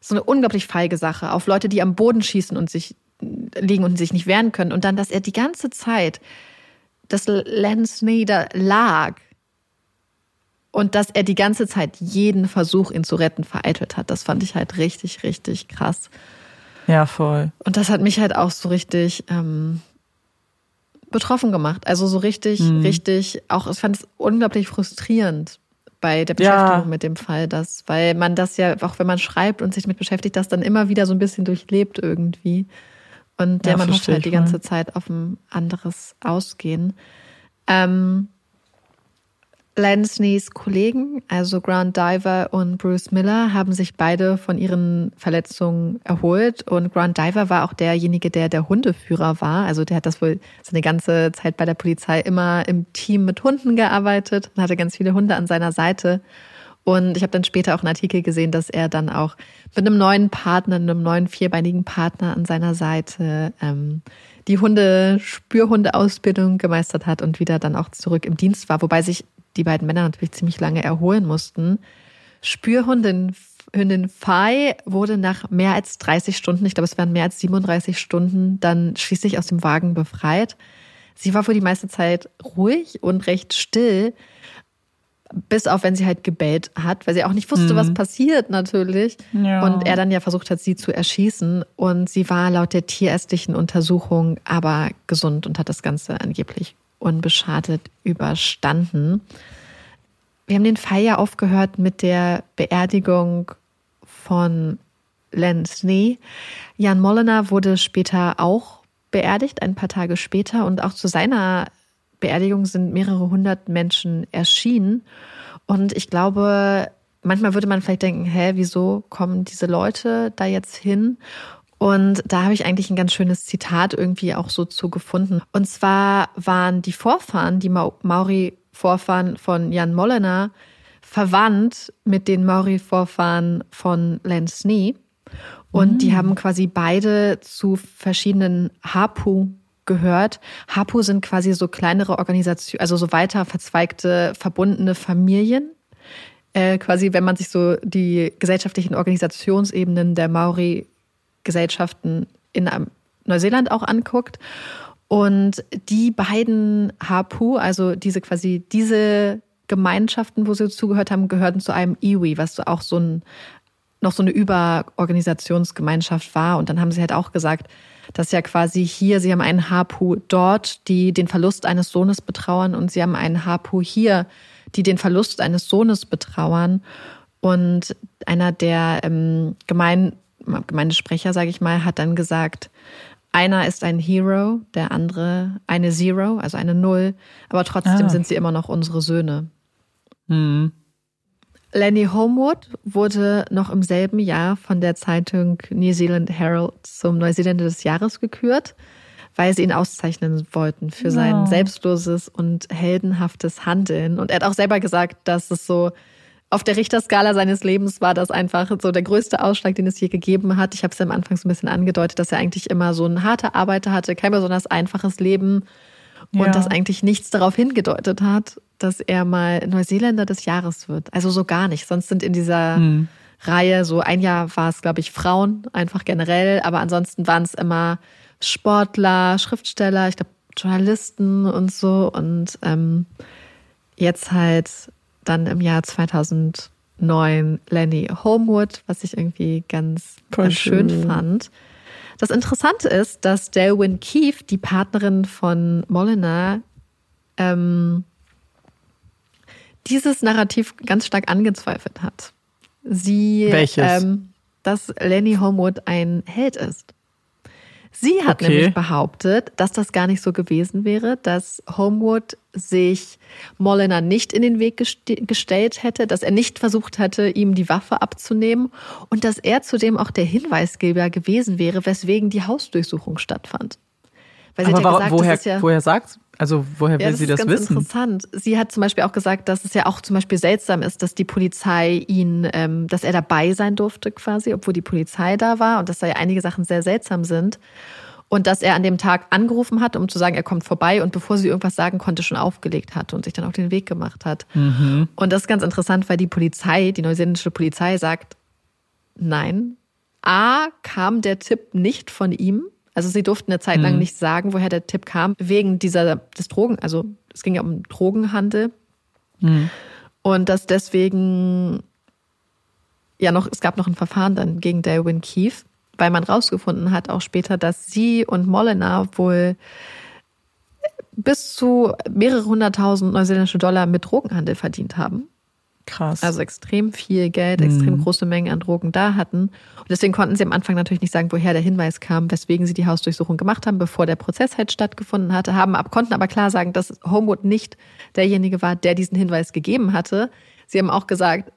so eine unglaublich feige Sache. Auf Leute, die am Boden schießen und sich liegen und sich nicht wehren können. Und dann, dass er die ganze Zeit, dass Lance Snyder lag und dass er die ganze Zeit jeden Versuch, ihn zu retten, vereitelt hat, das fand ich halt richtig, richtig krass. Ja, voll. Und das hat mich halt auch so richtig ähm, betroffen gemacht. Also so richtig, mhm. richtig, auch ich fand es unglaublich frustrierend bei der Beschäftigung ja. mit dem Fall, dass, weil man das ja, auch wenn man schreibt und sich damit beschäftigt, das dann immer wieder so ein bisschen durchlebt irgendwie. Und der ja, man hofft halt die ganze Zeit auf ein anderes Ausgehen. Ähm, Lansneys Kollegen, also Grant Diver und Bruce Miller, haben sich beide von ihren Verletzungen erholt. Und Grant Diver war auch derjenige, der der Hundeführer war. Also der hat das wohl seine ganze Zeit bei der Polizei immer im Team mit Hunden gearbeitet und hatte ganz viele Hunde an seiner Seite. Und ich habe dann später auch einen Artikel gesehen, dass er dann auch mit einem neuen Partner, einem neuen vierbeinigen Partner an seiner Seite ähm, die Hunde, Spürhundeausbildung gemeistert hat und wieder dann auch zurück im Dienst war, wobei sich die beiden Männer natürlich ziemlich lange erholen mussten. Spürhundin Hündin Fai wurde nach mehr als 30 Stunden, ich glaube es waren mehr als 37 Stunden, dann schließlich aus dem Wagen befreit. Sie war wohl die meiste Zeit ruhig und recht still, bis auf wenn sie halt gebellt hat, weil sie auch nicht wusste, mhm. was passiert natürlich. Ja. Und er dann ja versucht hat, sie zu erschießen. Und sie war laut der tierärztlichen Untersuchung aber gesund und hat das Ganze angeblich unbeschadet überstanden. Wir haben den Fall ja aufgehört mit der Beerdigung von Len Snee. Jan Mollener wurde später auch beerdigt, ein paar Tage später. Und auch zu seiner Beerdigung sind mehrere hundert Menschen erschienen. Und ich glaube, manchmal würde man vielleicht denken, hä, wieso kommen diese Leute da jetzt hin? Und da habe ich eigentlich ein ganz schönes Zitat irgendwie auch so zu gefunden. Und zwar waren die Vorfahren, die Maori-Vorfahren von Jan Mollener, verwandt mit den Maori-Vorfahren von Len Snee. Und mhm. die haben quasi beide zu verschiedenen Hapu gehört. Hapu sind quasi so kleinere Organisationen, also so weiter verzweigte, verbundene Familien. Äh, quasi, wenn man sich so die gesellschaftlichen Organisationsebenen der Maori-Gesellschaften in Neuseeland auch anguckt. Und die beiden Hapu, also diese quasi diese Gemeinschaften, wo sie zugehört haben, gehörten zu einem Iwi, was auch so ein noch so eine Überorganisationsgemeinschaft war. Und dann haben sie halt auch gesagt, dass ja quasi hier, sie haben einen Hapu dort, die den Verlust eines Sohnes betrauern und sie haben einen Hapu hier, die den Verlust eines Sohnes betrauern. Und einer der ähm, Gemein Gemeindesprecher, sage ich mal, hat dann gesagt, einer ist ein Hero, der andere eine Zero, also eine Null, aber trotzdem ah. sind sie immer noch unsere Söhne. Mhm. Lenny Homewood wurde noch im selben Jahr von der Zeitung New Zealand Herald zum Neuseeländer des Jahres gekürt, weil sie ihn auszeichnen wollten für sein selbstloses und heldenhaftes Handeln. Und er hat auch selber gesagt, dass es so auf der Richterskala seines Lebens war das einfach so der größte Ausschlag, den es je gegeben hat. Ich habe es am Anfang so ein bisschen angedeutet, dass er eigentlich immer so ein harter Arbeiter hatte, kein besonders einfaches Leben und ja. dass eigentlich nichts darauf hingedeutet hat, dass er mal Neuseeländer des Jahres wird. Also so gar nicht. Sonst sind in dieser hm. Reihe so ein Jahr war es, glaube ich, Frauen, einfach generell, aber ansonsten waren es immer Sportler, Schriftsteller, ich glaube Journalisten und so. Und ähm, jetzt halt dann im Jahr 2009 Lenny Homewood, was ich irgendwie ganz, ganz schön. schön fand. Das Interessante ist, dass Delwyn Keefe, die Partnerin von Molina, ähm, dieses Narrativ ganz stark angezweifelt hat. Sie, Welches? Ähm, dass Lenny Homewood ein Held ist. Sie hat okay. nämlich behauptet, dass das gar nicht so gewesen wäre, dass Homewood sich Molina nicht in den Weg gest gestellt hätte, dass er nicht versucht hätte, ihm die Waffe abzunehmen und dass er zudem auch der Hinweisgeber gewesen wäre, weswegen die Hausdurchsuchung stattfand. Weil sie Aber hat ja gesagt, woher, ja, woher sagt also woher will ja, das sie das wissen? Das ist interessant. Sie hat zum Beispiel auch gesagt, dass es ja auch zum Beispiel seltsam ist, dass die Polizei ihn, ähm, dass er dabei sein durfte quasi, obwohl die Polizei da war und dass da ja einige Sachen sehr seltsam sind. Und dass er an dem Tag angerufen hat, um zu sagen, er kommt vorbei und bevor sie irgendwas sagen konnte, schon aufgelegt hat und sich dann auf den Weg gemacht hat. Mhm. Und das ist ganz interessant, weil die Polizei, die neuseeländische Polizei sagt, nein. A, kam der Tipp nicht von ihm, also sie durften eine Zeit lang mhm. nicht sagen, woher der Tipp kam, wegen dieser des Drogen, also es ging ja um Drogenhandel. Mhm. Und dass deswegen ja noch, es gab noch ein Verfahren dann gegen Darwin Keefe, weil man rausgefunden hat, auch später, dass sie und Molina wohl bis zu mehrere hunderttausend neuseeländische Dollar mit Drogenhandel verdient haben. Krass. Also extrem viel Geld, extrem mhm. große Mengen an Drogen da hatten. Und deswegen konnten sie am Anfang natürlich nicht sagen, woher der Hinweis kam, weswegen sie die Hausdurchsuchung gemacht haben, bevor der Prozess halt stattgefunden hatte, haben, ab, konnten aber klar sagen, dass Homewood nicht derjenige war, der diesen Hinweis gegeben hatte. Sie haben auch gesagt,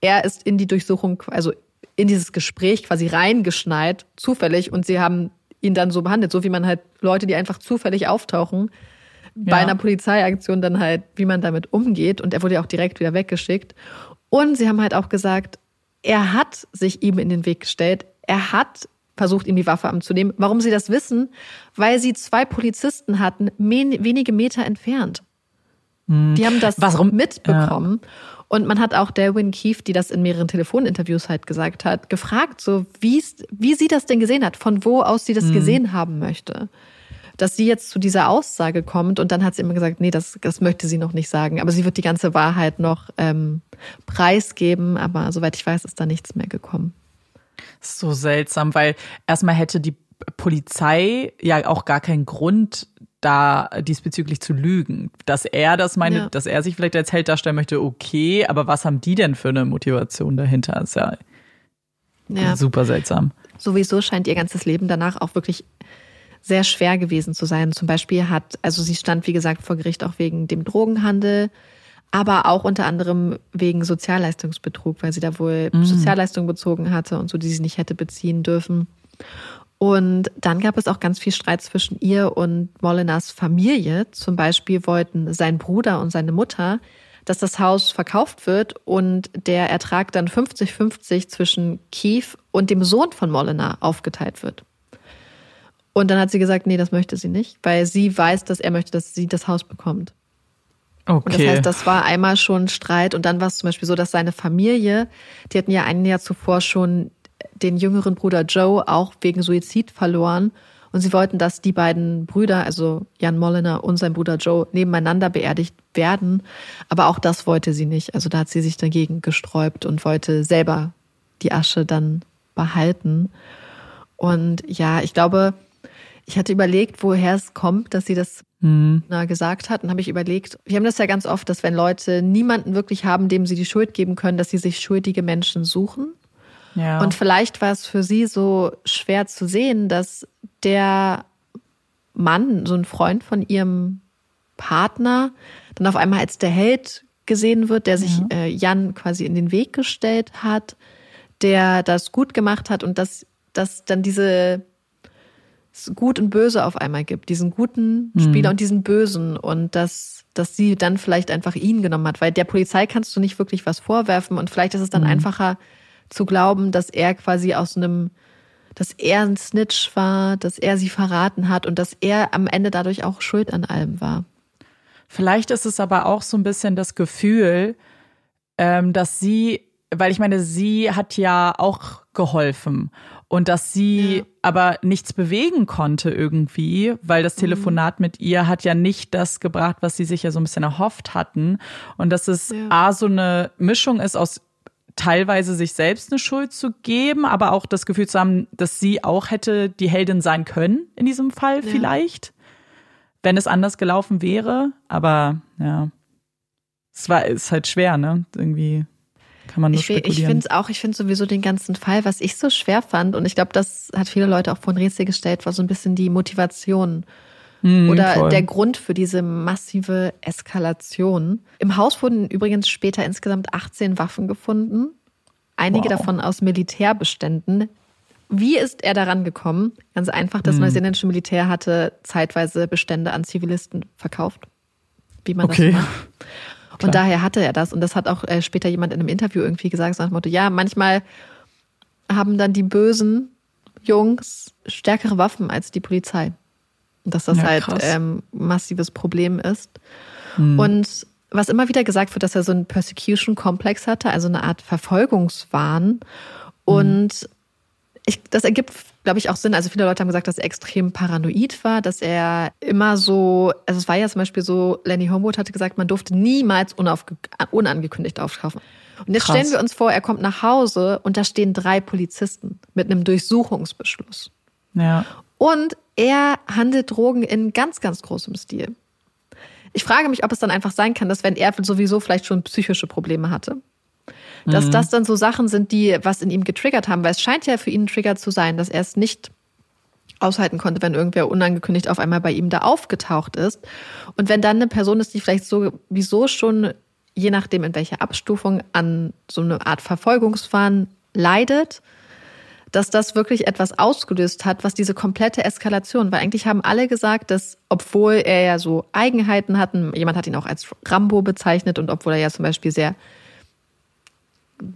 er ist in die Durchsuchung, also in dieses Gespräch quasi reingeschneit, zufällig, und sie haben ihn dann so behandelt, so wie man halt Leute, die einfach zufällig auftauchen, bei einer Polizeiaktion dann halt, wie man damit umgeht. Und er wurde ja auch direkt wieder weggeschickt. Und sie haben halt auch gesagt, er hat sich ihm in den Weg gestellt. Er hat versucht, ihm die Waffe abzunehmen. Warum sie das wissen? Weil sie zwei Polizisten hatten, wenige Meter entfernt. Hm. Die haben das Was rum? mitbekommen. Ja. Und man hat auch Delwyn Keefe, die das in mehreren Telefoninterviews halt gesagt hat, gefragt, so wie, wie sie das denn gesehen hat, von wo aus sie das mhm. gesehen haben möchte. Dass sie jetzt zu dieser Aussage kommt und dann hat sie immer gesagt, nee, das, das möchte sie noch nicht sagen. Aber sie wird die ganze Wahrheit noch ähm, preisgeben. Aber soweit ich weiß, ist da nichts mehr gekommen. So seltsam, weil erstmal hätte die Polizei ja auch gar keinen Grund, da diesbezüglich zu lügen. Dass er das meine, ja. dass er sich vielleicht als Held darstellen möchte, okay, aber was haben die denn für eine Motivation dahinter? Ist ja, ja. super seltsam. Sowieso scheint ihr ganzes Leben danach auch wirklich sehr schwer gewesen zu sein. Zum Beispiel hat, also sie stand, wie gesagt, vor Gericht auch wegen dem Drogenhandel, aber auch unter anderem wegen Sozialleistungsbetrug, weil sie da wohl mhm. Sozialleistungen bezogen hatte und so, die sie nicht hätte beziehen dürfen. Und dann gab es auch ganz viel Streit zwischen ihr und Molinas Familie. Zum Beispiel wollten sein Bruder und seine Mutter, dass das Haus verkauft wird und der Ertrag dann 50-50 zwischen Keith und dem Sohn von Molina aufgeteilt wird. Und dann hat sie gesagt, nee, das möchte sie nicht, weil sie weiß, dass er möchte, dass sie das Haus bekommt. Okay. Und das heißt, das war einmal schon Streit und dann war es zum Beispiel so, dass seine Familie, die hatten ja ein Jahr zuvor schon den jüngeren Bruder Joe auch wegen Suizid verloren. Und sie wollten, dass die beiden Brüder, also Jan Molliner und sein Bruder Joe, nebeneinander beerdigt werden. Aber auch das wollte sie nicht. Also da hat sie sich dagegen gesträubt und wollte selber die Asche dann behalten. Und ja, ich glaube, ich hatte überlegt, woher es kommt, dass sie das mhm. gesagt hat. Und habe ich überlegt, wir haben das ja ganz oft, dass wenn Leute niemanden wirklich haben, dem sie die Schuld geben können, dass sie sich schuldige Menschen suchen. Ja. Und vielleicht war es für sie so schwer zu sehen, dass der Mann, so ein Freund von ihrem Partner, dann auf einmal als der Held gesehen wird, der sich ja. äh, Jan quasi in den Weg gestellt hat, der das gut gemacht hat und dass, dass dann diese Gut und Böse auf einmal gibt, diesen guten Spieler mhm. und diesen Bösen und dass, dass sie dann vielleicht einfach ihn genommen hat, weil der Polizei kannst du nicht wirklich was vorwerfen und vielleicht ist es dann mhm. einfacher, zu glauben, dass er quasi aus einem, dass er ein Snitch war, dass er sie verraten hat und dass er am Ende dadurch auch schuld an allem war. Vielleicht ist es aber auch so ein bisschen das Gefühl, ähm, dass sie, weil ich meine, sie hat ja auch geholfen und dass sie ja. aber nichts bewegen konnte irgendwie, weil das mhm. Telefonat mhm. mit ihr hat ja nicht das gebracht, was sie sich ja so ein bisschen erhofft hatten und dass es ja. a so eine Mischung ist aus teilweise sich selbst eine Schuld zu geben, aber auch das Gefühl zu haben, dass sie auch hätte die Heldin sein können in diesem Fall ja. vielleicht, wenn es anders gelaufen wäre. Aber ja, es war ist halt schwer, ne? Irgendwie kann man nur ich, spekulieren. Ich finde es auch, ich finde sowieso den ganzen Fall, was ich so schwer fand, und ich glaube, das hat viele Leute auch vor ein Rätsel gestellt, war so ein bisschen die Motivation. Mhm, oder voll. der Grund für diese massive Eskalation. Im Haus wurden übrigens später insgesamt 18 Waffen gefunden, einige wow. davon aus Militärbeständen. Wie ist er daran gekommen? Ganz einfach, das mhm. neuseeländische Militär hatte zeitweise Bestände an Zivilisten verkauft, wie man okay. das macht. Und daher hatte er das. Und das hat auch äh, später jemand in einem Interview irgendwie gesagt, so nach dem Motto, ja, manchmal haben dann die bösen Jungs stärkere Waffen als die Polizei dass das ja, halt ähm, massives Problem ist. Hm. Und was immer wieder gesagt wird, dass er so einen Persecution-Komplex hatte, also eine Art Verfolgungswahn. Und hm. ich, das ergibt, glaube ich, auch Sinn. Also viele Leute haben gesagt, dass er extrem paranoid war, dass er immer so, also es war ja zum Beispiel so, Lenny Homewood hatte gesagt, man durfte niemals unangekündigt auftauchen. Und jetzt Krass. stellen wir uns vor, er kommt nach Hause und da stehen drei Polizisten mit einem Durchsuchungsbeschluss. Ja. Und er handelt Drogen in ganz, ganz großem Stil. Ich frage mich, ob es dann einfach sein kann, dass wenn er sowieso vielleicht schon psychische Probleme hatte, dass mhm. das dann so Sachen sind, die was in ihm getriggert haben, weil es scheint ja für ihn ein Trigger zu sein, dass er es nicht aushalten konnte, wenn irgendwer unangekündigt auf einmal bei ihm da aufgetaucht ist. Und wenn dann eine Person ist, die vielleicht sowieso schon, je nachdem in welcher Abstufung, an so eine Art Verfolgungswahn leidet, dass das wirklich etwas ausgelöst hat, was diese komplette Eskalation, weil eigentlich haben alle gesagt, dass obwohl er ja so Eigenheiten hatten, jemand hat ihn auch als Rambo bezeichnet und obwohl er ja zum Beispiel sehr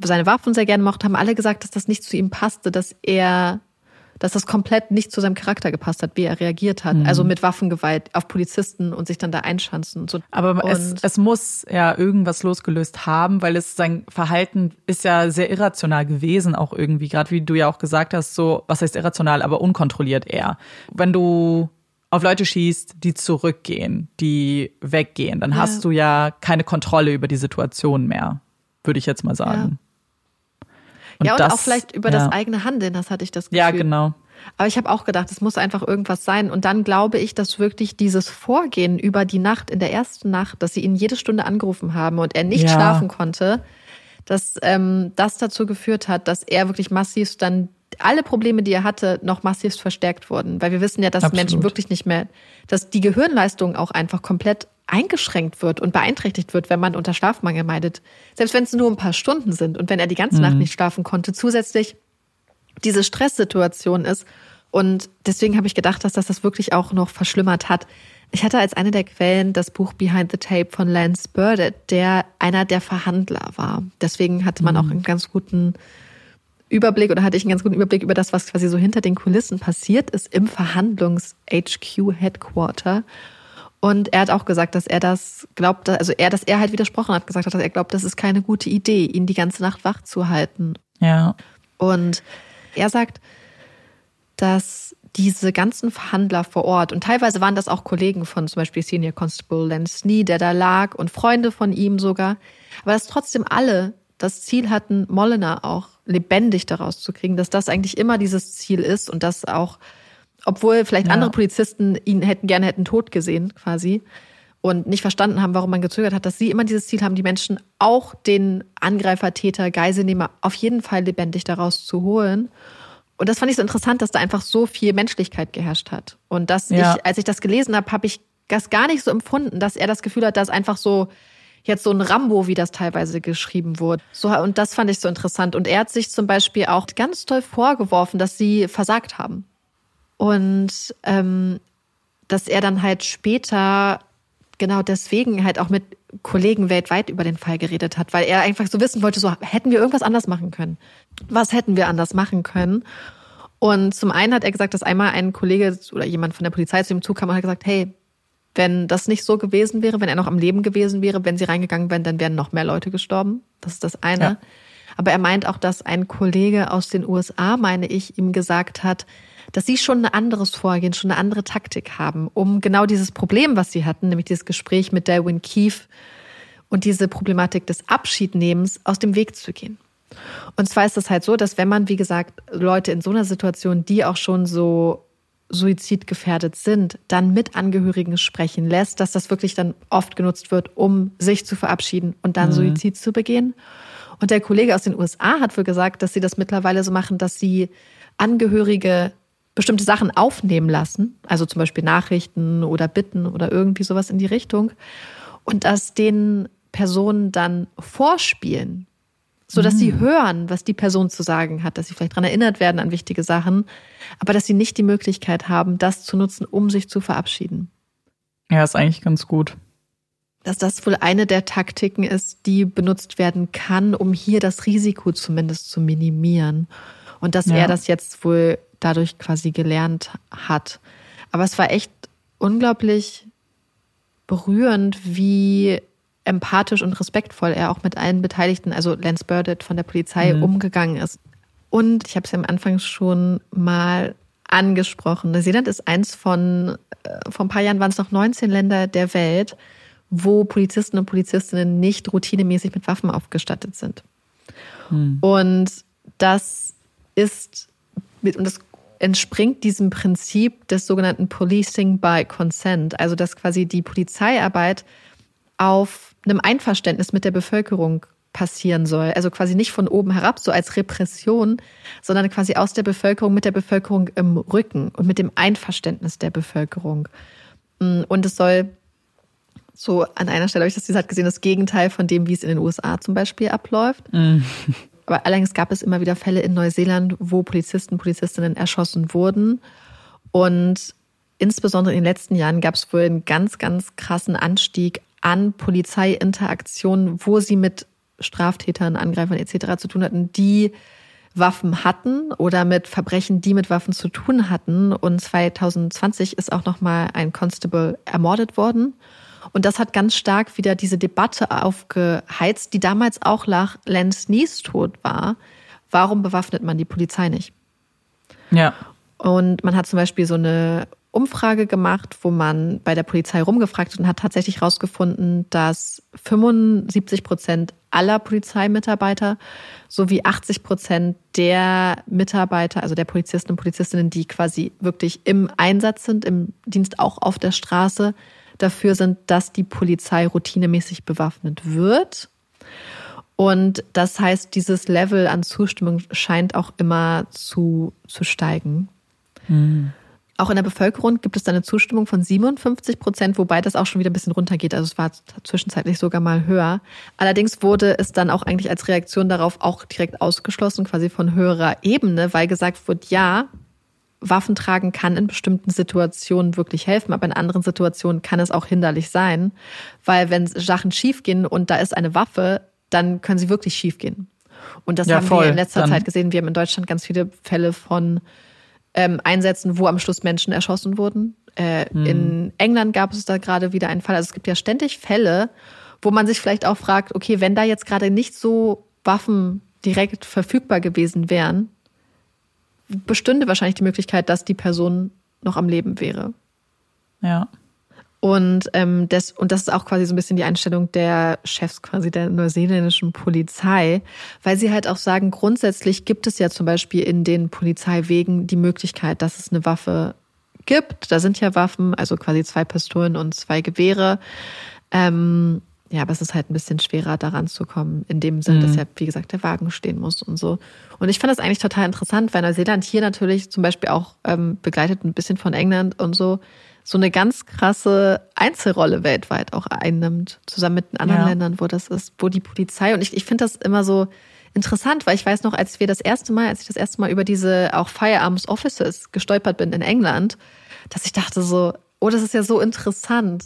seine Waffen sehr gerne mochte, haben alle gesagt, dass das nicht zu ihm passte, dass er dass das komplett nicht zu seinem Charakter gepasst hat, wie er reagiert hat. Mhm. Also mit Waffengewalt auf Polizisten und sich dann da einschanzen und so. Aber und es, es muss ja irgendwas losgelöst haben, weil es sein Verhalten ist ja sehr irrational gewesen, auch irgendwie. Gerade wie du ja auch gesagt hast, so, was heißt irrational, aber unkontrolliert eher. Wenn du auf Leute schießt, die zurückgehen, die weggehen, dann ja. hast du ja keine Kontrolle über die Situation mehr, würde ich jetzt mal sagen. Ja. Und ja, und das, auch vielleicht über ja. das eigene Handeln, das hatte ich das Gefühl. Ja, genau. Aber ich habe auch gedacht, es muss einfach irgendwas sein. Und dann glaube ich, dass wirklich dieses Vorgehen über die Nacht, in der ersten Nacht, dass sie ihn jede Stunde angerufen haben und er nicht ja. schlafen konnte, dass ähm, das dazu geführt hat, dass er wirklich massiv dann alle Probleme, die er hatte, noch massiv verstärkt wurden. Weil wir wissen ja, dass Absolut. Menschen wirklich nicht mehr, dass die Gehirnleistung auch einfach komplett eingeschränkt wird und beeinträchtigt wird, wenn man unter Schlafmangel meidet. Selbst wenn es nur ein paar Stunden sind und wenn er die ganze mhm. Nacht nicht schlafen konnte, zusätzlich diese Stresssituation ist. Und deswegen habe ich gedacht, dass das das wirklich auch noch verschlimmert hat. Ich hatte als eine der Quellen das Buch Behind the Tape von Lance Burdett, der einer der Verhandler war. Deswegen hatte man mhm. auch einen ganz guten Überblick oder hatte ich einen ganz guten Überblick über das, was quasi so hinter den Kulissen passiert ist im Verhandlungs-HQ-Headquarter. Und er hat auch gesagt, dass er das glaubt, also er, dass er halt widersprochen hat, gesagt hat, dass er glaubt, das ist keine gute Idee, ihn die ganze Nacht wach zu halten. Ja. Und er sagt, dass diese ganzen Verhandler vor Ort, und teilweise waren das auch Kollegen von zum Beispiel Senior Constable Lance Snee, der da lag, und Freunde von ihm sogar, aber dass trotzdem alle das Ziel hatten, Mollener auch lebendig daraus zu kriegen, dass das eigentlich immer dieses Ziel ist und dass auch obwohl vielleicht ja. andere Polizisten ihn hätten gerne hätten tot gesehen, quasi, und nicht verstanden haben, warum man gezögert hat, dass sie immer dieses Ziel haben, die Menschen, auch den Angreifer, Täter, Geiselnehmer, auf jeden Fall lebendig daraus zu holen. Und das fand ich so interessant, dass da einfach so viel Menschlichkeit geherrscht hat. Und dass ja. ich, als ich das gelesen habe, habe ich das gar nicht so empfunden, dass er das Gefühl hat, dass einfach so jetzt so ein Rambo, wie das teilweise geschrieben wurde. So, und das fand ich so interessant. Und er hat sich zum Beispiel auch ganz toll vorgeworfen, dass sie versagt haben. Und ähm, dass er dann halt später genau deswegen halt auch mit Kollegen weltweit über den Fall geredet hat, weil er einfach so wissen wollte, so hätten wir irgendwas anders machen können. Was hätten wir anders machen können? Und zum einen hat er gesagt, dass einmal ein Kollege oder jemand von der Polizei zu ihm zukam und hat gesagt, hey, wenn das nicht so gewesen wäre, wenn er noch am Leben gewesen wäre, wenn sie reingegangen wären, dann wären noch mehr Leute gestorben. Das ist das eine. Ja. Aber er meint auch, dass ein Kollege aus den USA, meine ich, ihm gesagt hat, dass sie schon ein anderes Vorgehen, schon eine andere Taktik haben, um genau dieses Problem, was sie hatten, nämlich dieses Gespräch mit Darwin Keefe und diese Problematik des Abschiednehmens aus dem Weg zu gehen. Und zwar ist es halt so, dass wenn man, wie gesagt, Leute in so einer Situation, die auch schon so suizidgefährdet sind, dann mit Angehörigen sprechen lässt, dass das wirklich dann oft genutzt wird, um sich zu verabschieden und dann mhm. Suizid zu begehen. Und der Kollege aus den USA hat wohl gesagt, dass sie das mittlerweile so machen, dass sie Angehörige bestimmte Sachen aufnehmen lassen, also zum Beispiel Nachrichten oder Bitten oder irgendwie sowas in die Richtung, und das den Personen dann vorspielen, so dass mhm. sie hören, was die Person zu sagen hat, dass sie vielleicht daran erinnert werden an wichtige Sachen, aber dass sie nicht die Möglichkeit haben, das zu nutzen, um sich zu verabschieden. Ja, ist eigentlich ganz gut. Dass das wohl eine der Taktiken ist, die benutzt werden kann, um hier das Risiko zumindest zu minimieren. Und dass ja. er das jetzt wohl dadurch quasi gelernt hat. Aber es war echt unglaublich berührend, wie empathisch und respektvoll er auch mit allen Beteiligten, also Lance Burdett von der Polizei, mhm. umgegangen ist. Und ich habe es ja am Anfang schon mal angesprochen. Neuseeland ist eins von, äh, vor ein paar Jahren waren es noch 19 Länder der Welt, wo Polizisten und Polizistinnen nicht routinemäßig mit Waffen aufgestattet sind. Mhm. Und das ist, und das entspringt diesem Prinzip des sogenannten Policing by Consent, also dass quasi die Polizeiarbeit auf einem Einverständnis mit der Bevölkerung passieren soll. Also quasi nicht von oben herab, so als Repression, sondern quasi aus der Bevölkerung, mit der Bevölkerung im Rücken und mit dem Einverständnis der Bevölkerung. Und es soll so an einer Stelle, habe ich das gesagt, gesehen, das Gegenteil von dem, wie es in den USA zum Beispiel abläuft. Aber allerdings gab es immer wieder Fälle in Neuseeland, wo Polizisten, Polizistinnen erschossen wurden. Und insbesondere in den letzten Jahren gab es wohl einen ganz, ganz krassen Anstieg an Polizeiinteraktionen, wo sie mit Straftätern, Angreifern etc. zu tun hatten, die Waffen hatten oder mit Verbrechen, die mit Waffen zu tun hatten. Und 2020 ist auch nochmal ein Constable ermordet worden. Und das hat ganz stark wieder diese Debatte aufgeheizt, die damals auch nach Lance Nies tot war. Warum bewaffnet man die Polizei nicht? Ja. Und man hat zum Beispiel so eine Umfrage gemacht, wo man bei der Polizei rumgefragt hat und hat tatsächlich herausgefunden, dass 75 Prozent aller Polizeimitarbeiter sowie 80 Prozent der Mitarbeiter, also der Polizisten und Polizistinnen, die quasi wirklich im Einsatz sind, im Dienst auch auf der Straße, dafür sind, dass die Polizei routinemäßig bewaffnet wird. Und das heißt, dieses Level an Zustimmung scheint auch immer zu, zu steigen. Mhm. Auch in der Bevölkerung gibt es da eine Zustimmung von 57 Prozent, wobei das auch schon wieder ein bisschen runtergeht. Also es war zwischenzeitlich sogar mal höher. Allerdings wurde es dann auch eigentlich als Reaktion darauf auch direkt ausgeschlossen, quasi von höherer Ebene, weil gesagt wird, ja, Waffen tragen kann in bestimmten Situationen wirklich helfen, aber in anderen Situationen kann es auch hinderlich sein, weil wenn Sachen schiefgehen und da ist eine Waffe, dann können sie wirklich schiefgehen. Und das ja, haben voll. wir in letzter dann Zeit gesehen. Wir haben in Deutschland ganz viele Fälle von ähm, Einsätzen, wo am Schluss Menschen erschossen wurden. Äh, hm. In England gab es da gerade wieder einen Fall. Also es gibt ja ständig Fälle, wo man sich vielleicht auch fragt, okay, wenn da jetzt gerade nicht so Waffen direkt verfügbar gewesen wären, bestünde wahrscheinlich die Möglichkeit, dass die Person noch am Leben wäre. Ja. Und, ähm, das, und das ist auch quasi so ein bisschen die Einstellung der Chefs quasi der neuseeländischen Polizei, weil sie halt auch sagen, grundsätzlich gibt es ja zum Beispiel in den Polizeiwegen die Möglichkeit, dass es eine Waffe gibt. Da sind ja Waffen, also quasi zwei Pistolen und zwei Gewehre. Ähm, ja, aber es ist halt ein bisschen schwerer, daran zu kommen, in dem Sinn, mhm. dass ja, wie gesagt, der Wagen stehen muss und so. Und ich fand das eigentlich total interessant, weil Neuseeland hier natürlich zum Beispiel auch ähm, begleitet ein bisschen von England und so so eine ganz krasse Einzelrolle weltweit auch einnimmt, zusammen mit den anderen ja. Ländern, wo das ist, wo die Polizei, und ich, ich finde das immer so interessant, weil ich weiß noch, als wir das erste Mal, als ich das erste Mal über diese auch Firearms Offices gestolpert bin in England, dass ich dachte so, oh, das ist ja so interessant.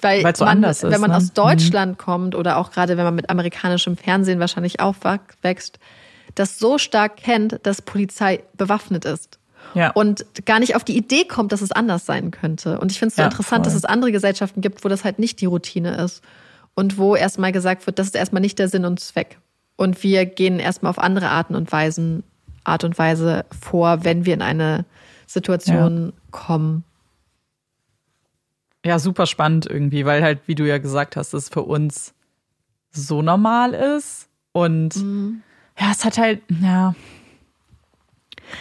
Weil Weil's so man, anders ist, wenn man ne? aus Deutschland mhm. kommt oder auch gerade wenn man mit amerikanischem Fernsehen wahrscheinlich aufwächst, das so stark kennt, dass Polizei bewaffnet ist ja. und gar nicht auf die Idee kommt, dass es anders sein könnte. Und ich finde es so ja, interessant, voll. dass es andere Gesellschaften gibt, wo das halt nicht die Routine ist und wo erstmal gesagt wird, das ist erstmal nicht der Sinn und Zweck. Und wir gehen erstmal auf andere Arten und Weisen, Art und Weise vor, wenn wir in eine Situation ja. kommen. Ja, super spannend irgendwie, weil halt, wie du ja gesagt hast, es für uns so normal ist. Und mhm. ja, es hat halt, ja,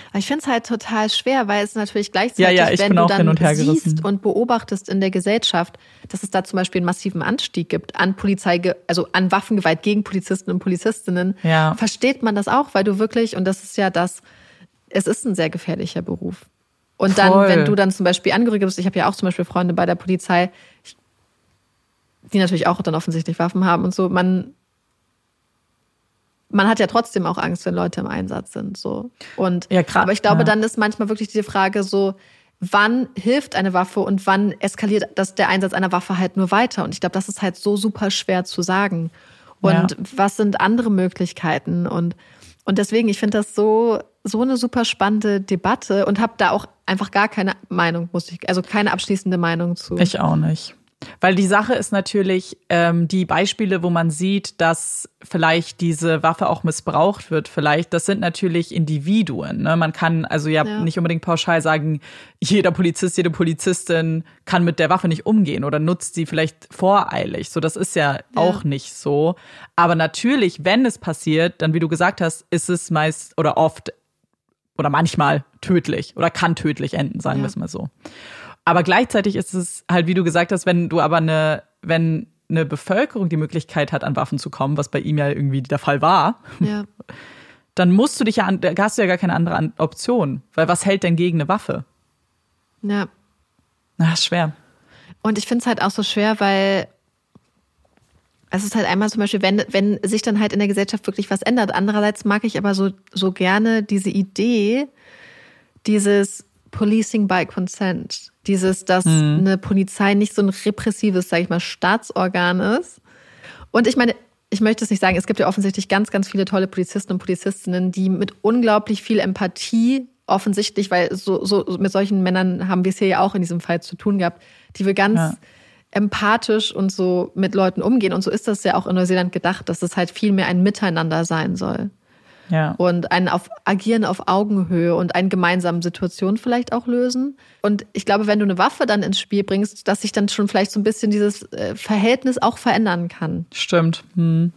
aber ich finde es halt total schwer, weil es natürlich gleichzeitig, ja, ja, wenn du dann siehst und beobachtest in der Gesellschaft, dass es da zum Beispiel einen massiven Anstieg gibt an Polizei, also an Waffengewalt gegen Polizisten und Polizistinnen, ja. versteht man das auch, weil du wirklich, und das ist ja das, es ist ein sehr gefährlicher Beruf. Und dann, Voll. wenn du dann zum Beispiel Angehörige bist, ich habe ja auch zum Beispiel Freunde bei der Polizei, die natürlich auch dann offensichtlich Waffen haben und so, man man hat ja trotzdem auch Angst, wenn Leute im Einsatz sind. So. Und, ja, klar. Aber ich glaube, ja. dann ist manchmal wirklich diese Frage so, wann hilft eine Waffe und wann eskaliert das, der Einsatz einer Waffe halt nur weiter? Und ich glaube, das ist halt so super schwer zu sagen. Und ja. was sind andere Möglichkeiten? Und, und deswegen, ich finde das so, so eine super spannende Debatte und habe da auch einfach gar keine Meinung, muss ich, also keine abschließende Meinung zu. Ich auch nicht. Weil die Sache ist natürlich, ähm, die Beispiele, wo man sieht, dass vielleicht diese Waffe auch missbraucht wird, vielleicht, das sind natürlich Individuen. Ne? Man kann also ja, ja, nicht unbedingt pauschal sagen, jeder Polizist, jede Polizistin kann mit der Waffe nicht umgehen oder nutzt sie vielleicht voreilig. So, das ist ja, ja. auch nicht so. Aber natürlich, wenn es passiert, dann, wie du gesagt hast, ist es meist oder oft oder manchmal tödlich oder kann tödlich enden, sagen ja. wir es mal so. Aber gleichzeitig ist es halt, wie du gesagt hast, wenn du aber eine, wenn eine Bevölkerung die Möglichkeit hat, an Waffen zu kommen, was bei ihm ja irgendwie der Fall war, ja. dann musst du dich ja, da hast du ja gar keine andere Option. Weil was hält denn gegen eine Waffe? Ja. Na, ist schwer. Und ich finde es halt auch so schwer, weil es ist halt einmal zum Beispiel, wenn, wenn sich dann halt in der Gesellschaft wirklich was ändert. Andererseits mag ich aber so, so gerne diese Idee, dieses Policing by Consent. Dieses, dass mhm. eine Polizei nicht so ein repressives, sag ich mal, Staatsorgan ist. Und ich meine, ich möchte es nicht sagen, es gibt ja offensichtlich ganz, ganz viele tolle Polizisten und Polizistinnen, die mit unglaublich viel Empathie offensichtlich, weil so, so mit solchen Männern haben wir es hier ja auch in diesem Fall zu tun gehabt, die wir ganz ja. empathisch und so mit Leuten umgehen. Und so ist das ja auch in Neuseeland gedacht, dass es halt viel mehr ein Miteinander sein soll. Ja. Und ein auf, Agieren auf Augenhöhe und eine gemeinsame Situation vielleicht auch lösen. Und ich glaube, wenn du eine Waffe dann ins Spiel bringst, dass sich dann schon vielleicht so ein bisschen dieses äh, Verhältnis auch verändern kann. Stimmt. Hm.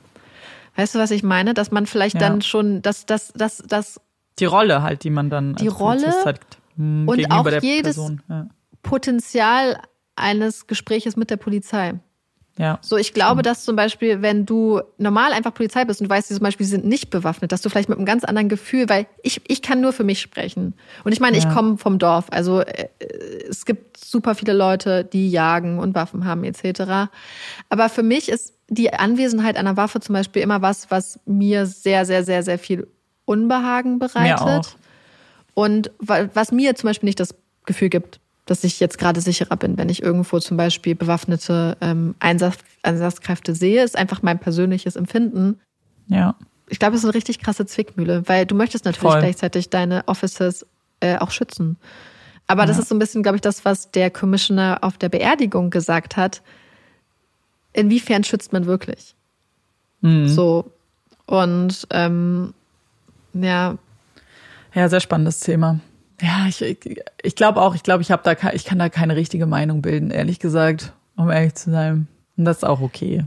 Weißt du, was ich meine? Dass man vielleicht ja. dann schon, dass das, das, das. Die Rolle halt, die man dann die Rolle zeigt, hm, und auch jedes ja. Potenzial eines Gespräches mit der Polizei. Ja. So, ich glaube, dass zum Beispiel, wenn du normal einfach Polizei bist und du weißt, die zum Beispiel sind nicht bewaffnet, dass du vielleicht mit einem ganz anderen Gefühl, weil ich, ich kann nur für mich sprechen. Und ich meine, ja. ich komme vom Dorf. Also äh, es gibt super viele Leute, die jagen und Waffen haben etc. Aber für mich ist die Anwesenheit einer Waffe zum Beispiel immer was, was mir sehr, sehr, sehr, sehr viel Unbehagen bereitet. Mir auch. Und was mir zum Beispiel nicht das Gefühl gibt, dass ich jetzt gerade sicherer bin, wenn ich irgendwo zum Beispiel bewaffnete ähm, Einsatz, Einsatzkräfte sehe. Ist einfach mein persönliches Empfinden. Ja. Ich glaube, es ist eine richtig krasse Zwickmühle, weil du möchtest natürlich Voll. gleichzeitig deine Officers äh, auch schützen. Aber ja. das ist so ein bisschen, glaube ich, das, was der Commissioner auf der Beerdigung gesagt hat. Inwiefern schützt man wirklich? Mhm. So. Und ähm, ja. Ja, sehr spannendes Thema. Ja, ich, ich, ich glaube auch, ich glaube, ich habe da ich kann da keine richtige Meinung bilden, ehrlich gesagt, um ehrlich zu sein. Und das ist auch okay.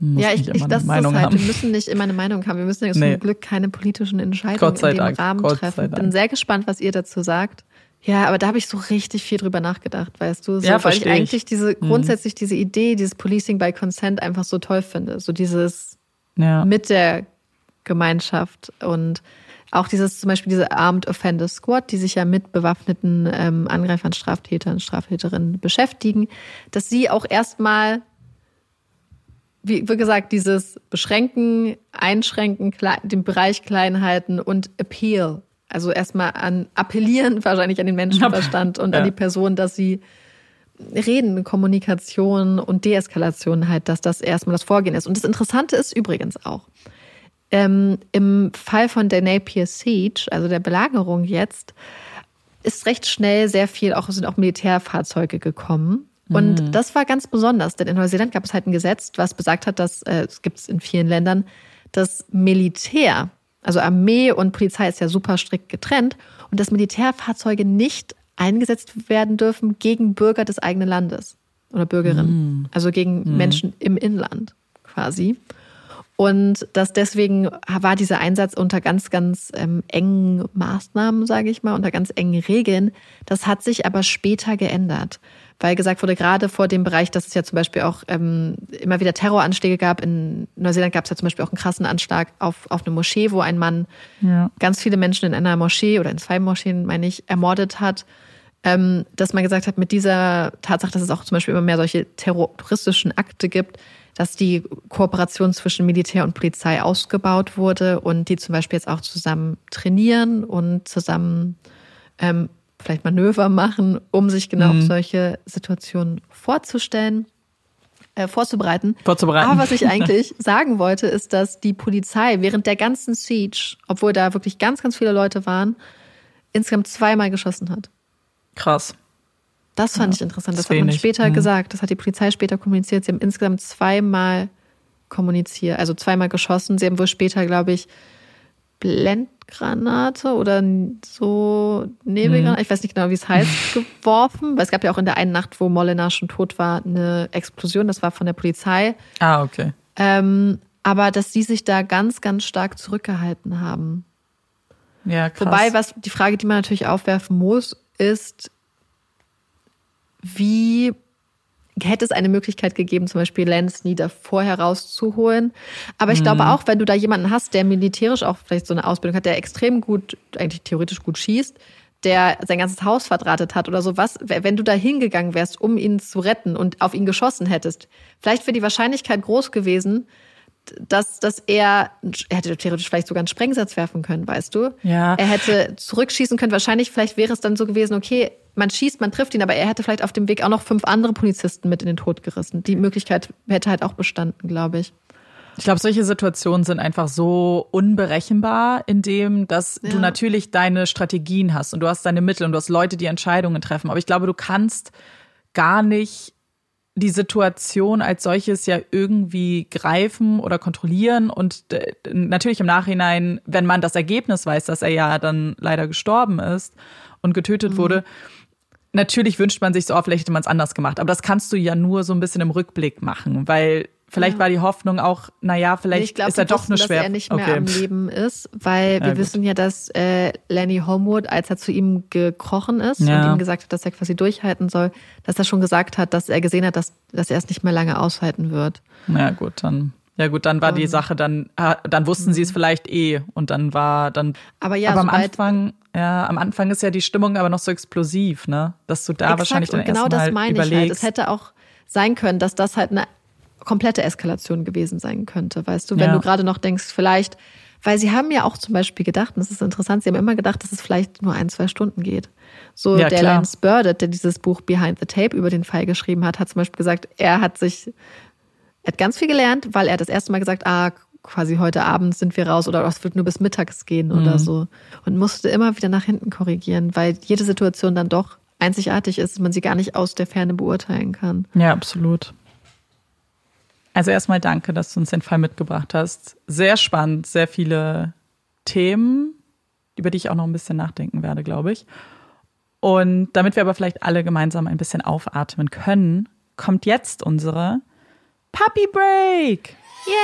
ja, ich, ich das Meinung ist halt, haben. wir müssen nicht immer eine Meinung haben. Wir müssen ja nee. zum Glück keine politischen Entscheidungen in dem Dank. Rahmen Gott treffen. Ich bin sehr gespannt, was ihr dazu sagt. Ja, aber da habe ich so richtig viel drüber nachgedacht, weißt du? So, ja, weil ich eigentlich diese, mhm. grundsätzlich diese Idee, dieses Policing by Consent einfach so toll finde. So dieses ja. mit der Gemeinschaft und auch dieses zum Beispiel diese Armed Offender Squad, die sich ja mit bewaffneten ähm, Angreifern, Straftätern, Straftäterinnen beschäftigen, dass sie auch erstmal, wie, gesagt, dieses Beschränken, Einschränken, den Bereich Kleinheiten und Appeal, also erstmal an appellieren wahrscheinlich an den Menschenverstand und ja. an die Person, dass sie Reden, Kommunikation und Deeskalation halt, dass das erstmal das Vorgehen ist. Und das Interessante ist übrigens auch, ähm, Im Fall von der Napier Siege, also der Belagerung jetzt, ist recht schnell sehr viel, auch sind auch Militärfahrzeuge gekommen. Und mhm. das war ganz besonders, denn in Neuseeland gab es halt ein Gesetz, was besagt hat, dass äh, es gibt es in vielen Ländern, dass Militär, also Armee und Polizei ist ja super strikt getrennt und dass Militärfahrzeuge nicht eingesetzt werden dürfen gegen Bürger des eigenen Landes oder Bürgerinnen, mhm. also gegen mhm. Menschen im Inland quasi. Und dass deswegen war dieser Einsatz unter ganz, ganz ähm, engen Maßnahmen, sage ich mal, unter ganz engen Regeln. Das hat sich aber später geändert, weil gesagt wurde, gerade vor dem Bereich, dass es ja zum Beispiel auch ähm, immer wieder Terroranschläge gab. In Neuseeland gab es ja zum Beispiel auch einen krassen Anschlag auf, auf eine Moschee, wo ein Mann ja. ganz viele Menschen in einer Moschee oder in zwei Moscheen, meine ich, ermordet hat. Ähm, dass man gesagt hat, mit dieser Tatsache, dass es auch zum Beispiel immer mehr solche terroristischen Akte gibt, dass die Kooperation zwischen Militär und Polizei ausgebaut wurde und die zum Beispiel jetzt auch zusammen trainieren und zusammen ähm, vielleicht Manöver machen, um sich genau mhm. auf solche Situationen vorzustellen, äh, vorzubereiten. vorzubereiten. Aber was ich eigentlich sagen wollte, ist, dass die Polizei während der ganzen Siege, obwohl da wirklich ganz, ganz viele Leute waren, insgesamt zweimal geschossen hat. Krass. Das fand ja, ich interessant. Das, das hat man später mhm. gesagt. Das hat die Polizei später kommuniziert. Sie haben insgesamt zweimal kommuniziert, also zweimal geschossen. Sie haben wohl später, glaube ich, Blendgranate oder so Nebelgranate, mhm. ich weiß nicht genau, wie es heißt, geworfen. Weil es gab ja auch in der einen Nacht, wo Molina schon tot war, eine Explosion. Das war von der Polizei. Ah, okay. Ähm, aber dass sie sich da ganz, ganz stark zurückgehalten haben. Ja, krass. Wobei, was die Frage, die man natürlich aufwerfen muss, ist, wie hätte es eine Möglichkeit gegeben, zum Beispiel Lance Nieder vorher rauszuholen. Aber ich mhm. glaube auch, wenn du da jemanden hast, der militärisch auch vielleicht so eine Ausbildung hat, der extrem gut, eigentlich theoretisch gut schießt, der sein ganzes Haus verdrahtet hat oder sowas, wenn du da hingegangen wärst, um ihn zu retten und auf ihn geschossen hättest, vielleicht wäre die Wahrscheinlichkeit groß gewesen, dass, dass er, er hätte theoretisch vielleicht sogar einen Sprengsatz werfen können, weißt du? Ja. Er hätte zurückschießen können. Wahrscheinlich, vielleicht wäre es dann so gewesen, okay, man schießt, man trifft ihn, aber er hätte vielleicht auf dem Weg auch noch fünf andere Polizisten mit in den Tod gerissen. Die Möglichkeit hätte halt auch bestanden, glaube ich. Ich glaube, solche Situationen sind einfach so unberechenbar, in dem, dass ja. du natürlich deine Strategien hast und du hast deine Mittel und du hast Leute, die Entscheidungen treffen. Aber ich glaube, du kannst gar nicht die Situation als solches ja irgendwie greifen oder kontrollieren und äh, natürlich im Nachhinein, wenn man das Ergebnis weiß, dass er ja dann leider gestorben ist und getötet mhm. wurde, natürlich wünscht man sich so, oh, vielleicht hätte man es anders gemacht. Aber das kannst du ja nur so ein bisschen im Rückblick machen, weil Vielleicht ja. war die Hoffnung auch, naja, vielleicht glaub, ist er doch nur schwer. dass er nicht mehr okay. am Leben ist, weil wir ja, wissen ja, dass äh, Lenny Homewood, als er zu ihm gekrochen ist ja. und ihm gesagt hat, dass er quasi durchhalten soll, dass er schon gesagt hat, dass er gesehen hat, dass, dass er es nicht mehr lange aushalten wird. Ja gut, dann ja gut, dann war die Sache dann, dann wussten sie es mhm. vielleicht eh und dann war dann. Aber ja, aber am Anfang, ja, am Anfang ist ja die Stimmung aber noch so explosiv, ne, dass du da Exakt, wahrscheinlich dann genau das meine überlegst. ich halt. Es hätte auch sein können, dass das halt eine komplette Eskalation gewesen sein könnte, weißt du, wenn ja. du gerade noch denkst, vielleicht, weil sie haben ja auch zum Beispiel gedacht, und das ist interessant, sie haben immer gedacht, dass es vielleicht nur ein, zwei Stunden geht. So ja, der. Lance Burdett, der dieses Buch Behind the Tape über den Fall geschrieben hat, hat zum Beispiel gesagt, er hat sich, er hat ganz viel gelernt, weil er das erste Mal gesagt, ah, quasi heute Abend sind wir raus oder es wird nur bis mittags gehen mhm. oder so. Und musste immer wieder nach hinten korrigieren, weil jede Situation dann doch einzigartig ist, man sie gar nicht aus der Ferne beurteilen kann. Ja, absolut. Also erstmal danke, dass du uns den Fall mitgebracht hast. Sehr spannend, sehr viele Themen, über die ich auch noch ein bisschen nachdenken werde, glaube ich. Und damit wir aber vielleicht alle gemeinsam ein bisschen aufatmen können, kommt jetzt unsere Puppy Break. Yay!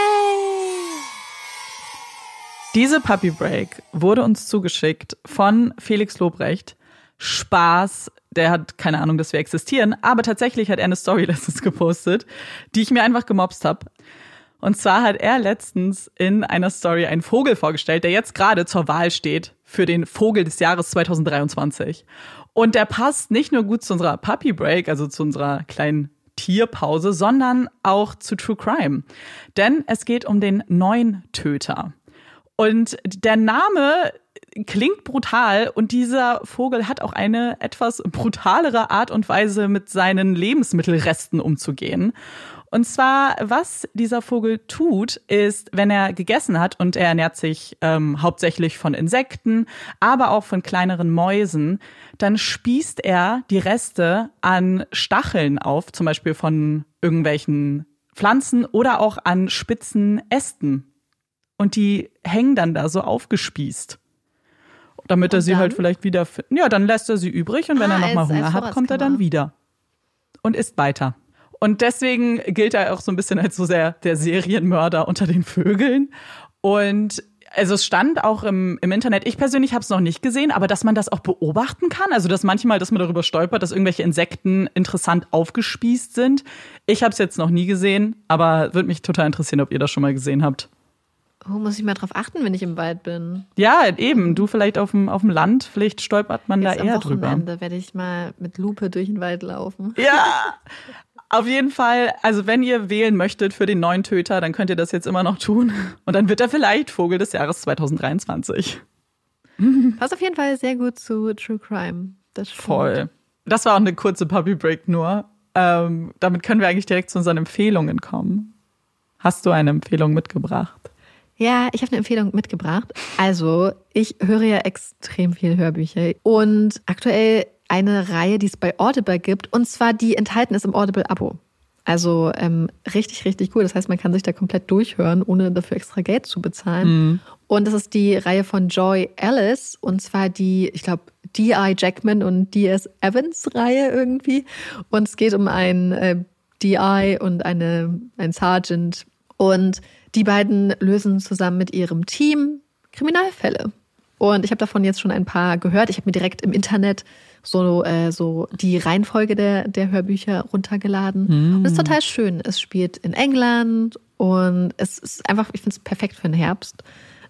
Diese Puppy Break wurde uns zugeschickt von Felix Lobrecht. Spaß der hat keine Ahnung, dass wir existieren, aber tatsächlich hat er eine Story letztens gepostet, die ich mir einfach gemobst habe. Und zwar hat er letztens in einer Story einen Vogel vorgestellt, der jetzt gerade zur Wahl steht für den Vogel des Jahres 2023. Und der passt nicht nur gut zu unserer Puppy Break, also zu unserer kleinen Tierpause, sondern auch zu True Crime. Denn es geht um den neuen Töter. Und der Name klingt brutal und dieser Vogel hat auch eine etwas brutalere Art und Weise, mit seinen Lebensmittelresten umzugehen. Und zwar, was dieser Vogel tut, ist, wenn er gegessen hat und er ernährt sich ähm, hauptsächlich von Insekten, aber auch von kleineren Mäusen, dann spießt er die Reste an Stacheln auf, zum Beispiel von irgendwelchen Pflanzen oder auch an spitzen Ästen. Und die hängen dann da so aufgespießt damit und er sie dann? halt vielleicht wieder. Ja, dann lässt er sie übrig und wenn ah, er nochmal Hunger hat, kommt er dann wieder und isst weiter. Und deswegen gilt er auch so ein bisschen als so sehr der Serienmörder unter den Vögeln. Und also es stand auch im, im Internet, ich persönlich habe es noch nicht gesehen, aber dass man das auch beobachten kann, also dass manchmal, dass man darüber stolpert, dass irgendwelche Insekten interessant aufgespießt sind. Ich habe es jetzt noch nie gesehen, aber würde mich total interessieren, ob ihr das schon mal gesehen habt. Oh, muss ich mal drauf achten, wenn ich im Wald bin? Ja, eben. Du vielleicht auf dem, auf dem Land, vielleicht stolpert man Jetzt da eher drüber. Am Wochenende werde ich mal mit Lupe durch den Wald laufen. Ja, auf jeden Fall. Also wenn ihr wählen möchtet für den neuen Töter, dann könnt ihr das jetzt immer noch tun. Und dann wird er vielleicht Vogel des Jahres 2023. Passt auf jeden Fall sehr gut zu True Crime. Das Voll. Das war auch eine kurze Puppy Break nur. Ähm, damit können wir eigentlich direkt zu unseren Empfehlungen kommen. Hast du eine Empfehlung mitgebracht? Ja, ich habe eine Empfehlung mitgebracht. Also, ich höre ja extrem viel Hörbücher und aktuell eine Reihe, die es bei Audible gibt, und zwar die enthalten ist im Audible-Abo. Also ähm, richtig, richtig cool. Das heißt, man kann sich da komplett durchhören, ohne dafür extra Geld zu bezahlen. Mhm. Und das ist die Reihe von Joy Alice, und zwar die, ich glaube, D.I. Jackman und D.S. Evans Reihe irgendwie. Und es geht um einen äh, D.I. und eine, ein Sergeant. Und die beiden lösen zusammen mit ihrem Team Kriminalfälle. Und ich habe davon jetzt schon ein paar gehört. Ich habe mir direkt im Internet so, äh, so die Reihenfolge der, der Hörbücher runtergeladen. Mm. Und es ist total schön. Es spielt in England und es ist einfach, ich finde es perfekt für den Herbst.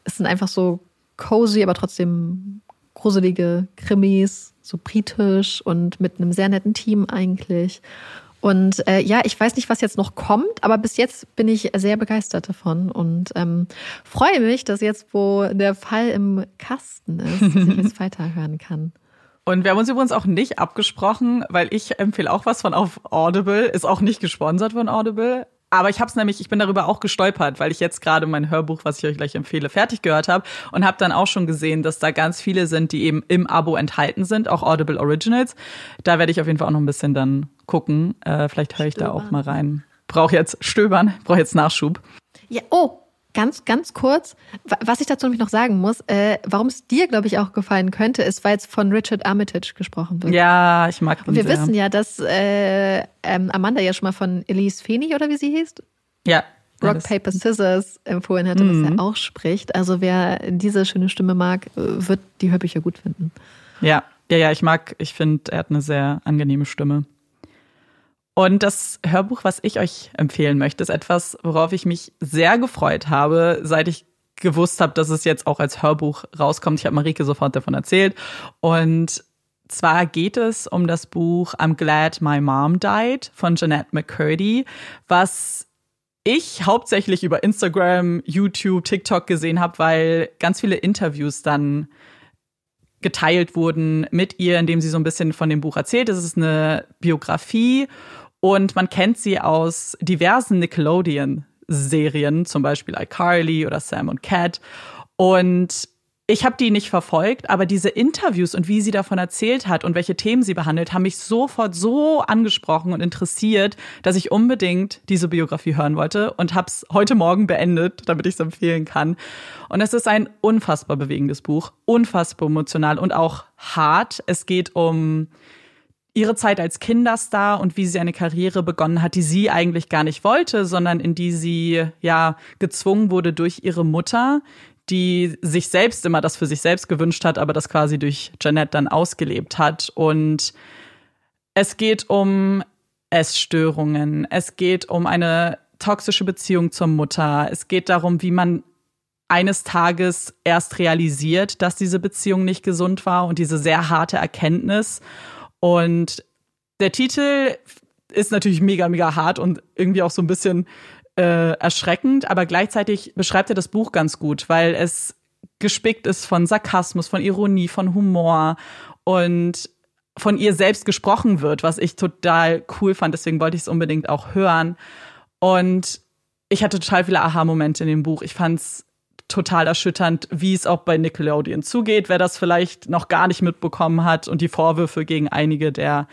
Es sind einfach so cozy, aber trotzdem gruselige Krimis, so britisch und mit einem sehr netten Team eigentlich. Und äh, ja, ich weiß nicht, was jetzt noch kommt, aber bis jetzt bin ich sehr begeistert davon und ähm, freue mich, dass jetzt, wo der Fall im Kasten ist, dass ich jetzt weiterhören kann. Und wir haben uns übrigens auch nicht abgesprochen, weil ich empfehle auch was von auf Audible, ist auch nicht gesponsert von Audible. Aber ich habe es nämlich, ich bin darüber auch gestolpert, weil ich jetzt gerade mein Hörbuch, was ich euch gleich empfehle, fertig gehört habe und habe dann auch schon gesehen, dass da ganz viele sind, die eben im Abo enthalten sind, auch Audible Originals. Da werde ich auf jeden Fall auch noch ein bisschen dann gucken. Äh, vielleicht höre ich Stöbern. da auch mal rein. Brauche jetzt Stöbern, brauche jetzt Nachschub. Ja, oh, Ganz, ganz kurz, was ich dazu nämlich noch sagen muss, äh, warum es dir, glaube ich, auch gefallen könnte, ist, weil es von Richard Armitage gesprochen wird. Ja, ich mag ihn Und wir sehr. wissen ja, dass äh, ähm, Amanda ja schon mal von Elise Feeney oder wie sie hieß? Ja. Rock, Paper, Scissors empfohlen hatte, mhm. was er auch spricht. Also wer diese schöne Stimme mag, äh, wird die Hörbücher gut finden. Ja, ja, ja, ich mag, ich finde, er hat eine sehr angenehme Stimme. Und das Hörbuch, was ich euch empfehlen möchte, ist etwas, worauf ich mich sehr gefreut habe, seit ich gewusst habe, dass es jetzt auch als Hörbuch rauskommt. Ich habe Marike sofort davon erzählt. Und zwar geht es um das Buch I'm Glad My Mom Died von Jeanette McCurdy, was ich hauptsächlich über Instagram, YouTube, TikTok gesehen habe, weil ganz viele Interviews dann geteilt wurden mit ihr, indem sie so ein bisschen von dem Buch erzählt. Es ist eine Biografie und man kennt sie aus diversen Nickelodeon-Serien, zum Beispiel iCarly oder Sam und Cat. Und ich habe die nicht verfolgt, aber diese Interviews und wie sie davon erzählt hat und welche Themen sie behandelt, haben mich sofort so angesprochen und interessiert, dass ich unbedingt diese Biografie hören wollte und habe es heute Morgen beendet, damit ich es empfehlen kann. Und es ist ein unfassbar bewegendes Buch, unfassbar emotional und auch hart. Es geht um ihre Zeit als Kinderstar und wie sie eine Karriere begonnen hat, die sie eigentlich gar nicht wollte, sondern in die sie ja gezwungen wurde durch ihre Mutter, die sich selbst immer das für sich selbst gewünscht hat, aber das quasi durch Jeanette dann ausgelebt hat. Und es geht um Essstörungen, es geht um eine toxische Beziehung zur Mutter, es geht darum, wie man eines Tages erst realisiert, dass diese Beziehung nicht gesund war und diese sehr harte Erkenntnis und der Titel ist natürlich mega, mega hart und irgendwie auch so ein bisschen äh, erschreckend, aber gleichzeitig beschreibt er das Buch ganz gut, weil es gespickt ist von Sarkasmus, von Ironie, von Humor und von ihr selbst gesprochen wird, was ich total cool fand. Deswegen wollte ich es unbedingt auch hören. Und ich hatte total viele Aha-Momente in dem Buch. Ich fand es total erschütternd, wie es auch bei Nickelodeon zugeht, wer das vielleicht noch gar nicht mitbekommen hat und die Vorwürfe gegen einige der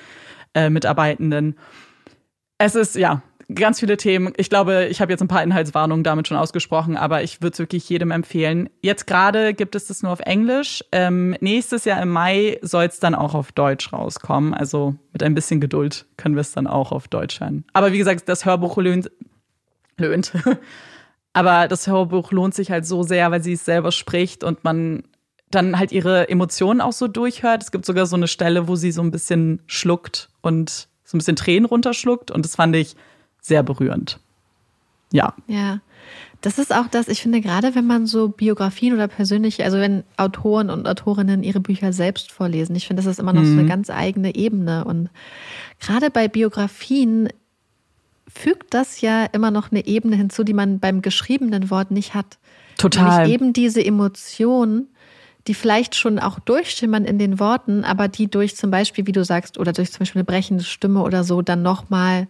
äh, Mitarbeitenden. Es ist ja ganz viele Themen. Ich glaube, ich habe jetzt ein paar Inhaltswarnungen damit schon ausgesprochen, aber ich würde es wirklich jedem empfehlen. Jetzt gerade gibt es das nur auf Englisch. Ähm, nächstes Jahr im Mai soll es dann auch auf Deutsch rauskommen. Also mit ein bisschen Geduld können wir es dann auch auf Deutsch hören. Aber wie gesagt, das Hörbuch löhnt, löhnt Aber das Hörbuch lohnt sich halt so sehr, weil sie es selber spricht und man dann halt ihre Emotionen auch so durchhört. Es gibt sogar so eine Stelle, wo sie so ein bisschen schluckt und so ein bisschen Tränen runterschluckt und das fand ich sehr berührend. Ja. Ja. Das ist auch das, ich finde, gerade wenn man so Biografien oder persönliche, also wenn Autoren und Autorinnen ihre Bücher selbst vorlesen, ich finde, das ist immer noch mhm. so eine mhm. ganz eigene Ebene. Und gerade bei Biografien fügt das ja immer noch eine Ebene hinzu, die man beim geschriebenen Wort nicht hat. Total. Nämlich eben diese Emotionen, die vielleicht schon auch durchschimmern in den Worten, aber die durch zum Beispiel, wie du sagst, oder durch zum Beispiel eine brechende Stimme oder so dann nochmal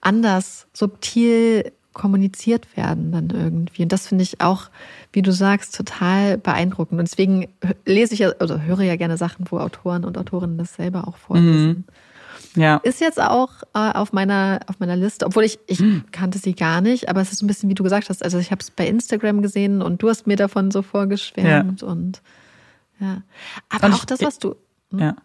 anders, subtil kommuniziert werden dann irgendwie. Und das finde ich auch, wie du sagst, total beeindruckend. Und deswegen lese ich ja, also höre ja gerne Sachen, wo Autoren und Autorinnen das selber auch vorlesen. Mhm. Ja. Ist jetzt auch äh, auf meiner auf meiner Liste, obwohl ich ich hm. kannte sie gar nicht, aber es ist ein bisschen wie du gesagt hast. Also ich habe es bei Instagram gesehen und du hast mir davon so vorgeschwärmt ja. und ja. Aber und auch das, was du hm? ja.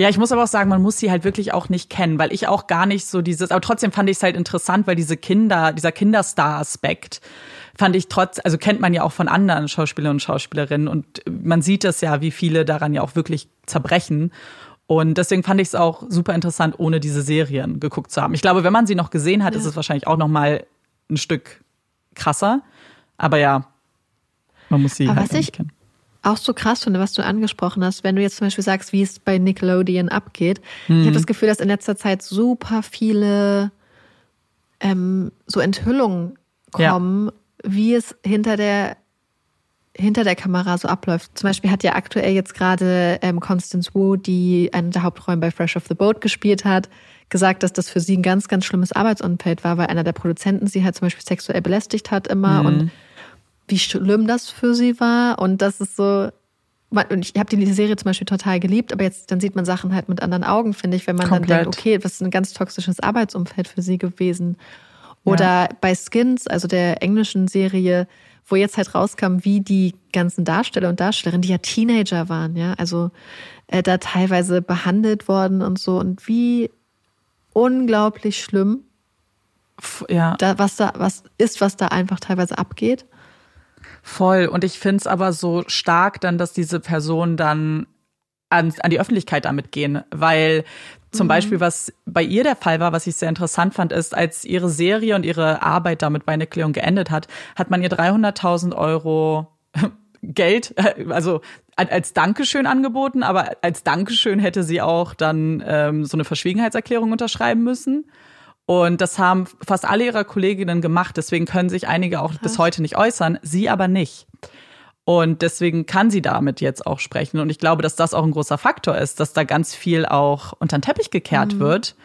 Ja, ich muss aber auch sagen, man muss sie halt wirklich auch nicht kennen, weil ich auch gar nicht so dieses, aber trotzdem fand ich es halt interessant, weil diese Kinder, dieser Kinderstar-Aspekt fand ich trotz, also kennt man ja auch von anderen Schauspielern und Schauspielerinnen und man sieht es ja, wie viele daran ja auch wirklich zerbrechen. Und deswegen fand ich es auch super interessant, ohne diese Serien geguckt zu haben. Ich glaube, wenn man sie noch gesehen hat, ja. ist es wahrscheinlich auch noch mal ein Stück krasser. Aber ja, man muss sie Aber halt was ich kennen. Auch so krass finde, was du angesprochen hast, wenn du jetzt zum Beispiel sagst, wie es bei Nickelodeon abgeht. Mhm. Ich habe das Gefühl, dass in letzter Zeit super viele ähm, so Enthüllungen kommen, ja. wie es hinter der hinter der Kamera so abläuft. Zum Beispiel hat ja aktuell jetzt gerade ähm, Constance Wu, die eine der Hauptrollen bei Fresh Off the Boat gespielt hat, gesagt, dass das für sie ein ganz, ganz schlimmes Arbeitsumfeld war, weil einer der Produzenten sie halt zum Beispiel sexuell belästigt hat immer mhm. und wie schlimm das für sie war. Und das ist so, und ich habe die Serie zum Beispiel total geliebt, aber jetzt dann sieht man Sachen halt mit anderen Augen, finde ich, wenn man Komplett. dann denkt, okay, das ist ein ganz toxisches Arbeitsumfeld für sie gewesen. Oder ja. bei Skins, also der englischen Serie, wo jetzt halt rauskam, wie die ganzen Darsteller und Darstellerinnen, die ja Teenager waren, ja, also äh, da teilweise behandelt worden und so und wie unglaublich schlimm, ja. da, was da, was ist, was da einfach teilweise abgeht. Voll. Und ich finde es aber so stark dann, dass diese Personen dann an, an die Öffentlichkeit damit gehen, weil zum mhm. Beispiel, was bei ihr der Fall war, was ich sehr interessant fand, ist, als ihre Serie und ihre Arbeit damit bei Erklärung geendet hat, hat man ihr 300.000 Euro Geld, also als Dankeschön angeboten, aber als Dankeschön hätte sie auch dann ähm, so eine Verschwiegenheitserklärung unterschreiben müssen. Und das haben fast alle ihrer Kolleginnen gemacht. Deswegen können sich einige auch Krass. bis heute nicht äußern, sie aber nicht. Und deswegen kann sie damit jetzt auch sprechen. Und ich glaube, dass das auch ein großer Faktor ist, dass da ganz viel auch unter den Teppich gekehrt mhm. wird.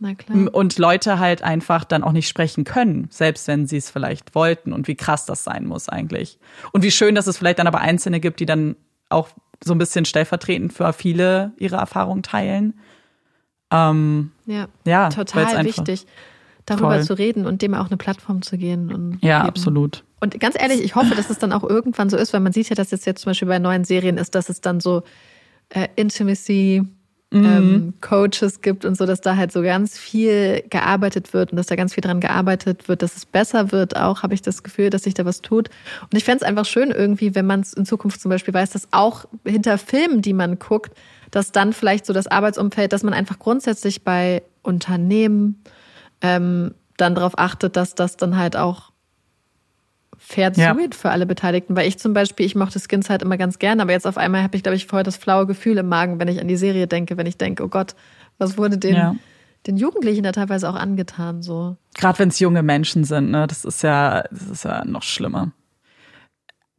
Na klar. Und Leute halt einfach dann auch nicht sprechen können, selbst wenn sie es vielleicht wollten. Und wie krass das sein muss eigentlich. Und wie schön, dass es vielleicht dann aber Einzelne gibt, die dann auch so ein bisschen stellvertretend für viele ihre Erfahrungen teilen. Ähm, ja, ja, total wichtig, darüber voll. zu reden und dem auch eine Plattform zu gehen. Und ja, eben. absolut. Und ganz ehrlich, ich hoffe, dass es dann auch irgendwann so ist, weil man sieht ja, dass es jetzt zum Beispiel bei neuen Serien ist, dass es dann so äh, Intimacy mhm. ähm, Coaches gibt und so, dass da halt so ganz viel gearbeitet wird und dass da ganz viel dran gearbeitet wird, dass es besser wird. Auch habe ich das Gefühl, dass sich da was tut. Und ich fände es einfach schön irgendwie, wenn man es in Zukunft zum Beispiel weiß, dass auch hinter Filmen, die man guckt, dass dann vielleicht so das Arbeitsumfeld, dass man einfach grundsätzlich bei Unternehmen ähm, dann darauf achtet, dass das dann halt auch fair ja. zugeht für alle Beteiligten. Weil ich zum Beispiel, ich mochte Skins halt immer ganz gerne, aber jetzt auf einmal habe ich, glaube ich, vorher das flaue Gefühl im Magen, wenn ich an die Serie denke, wenn ich denke, oh Gott, was wurde den, ja. den Jugendlichen da teilweise auch angetan, so. Gerade wenn es junge Menschen sind, ne, das ist ja, das ist ja noch schlimmer.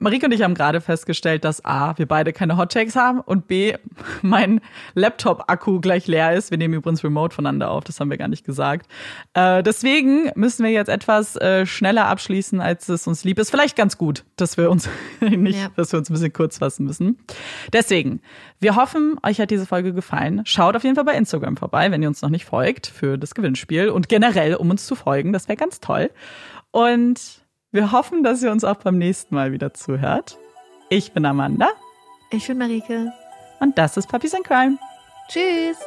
Marike und ich haben gerade festgestellt, dass A, wir beide keine Hottakes haben und B, mein Laptop-Akku gleich leer ist. Wir nehmen übrigens remote voneinander auf, das haben wir gar nicht gesagt. Äh, deswegen müssen wir jetzt etwas äh, schneller abschließen, als es uns lieb ist. Vielleicht ganz gut, dass wir uns nicht, ja. dass wir uns ein bisschen kurz fassen müssen. Deswegen, wir hoffen, euch hat diese Folge gefallen. Schaut auf jeden Fall bei Instagram vorbei, wenn ihr uns noch nicht folgt für das Gewinnspiel und generell, um uns zu folgen. Das wäre ganz toll. Und wir hoffen, dass ihr uns auch beim nächsten Mal wieder zuhört. Ich bin Amanda. Ich bin Marike. Und das ist Puppies and Crime. Tschüss.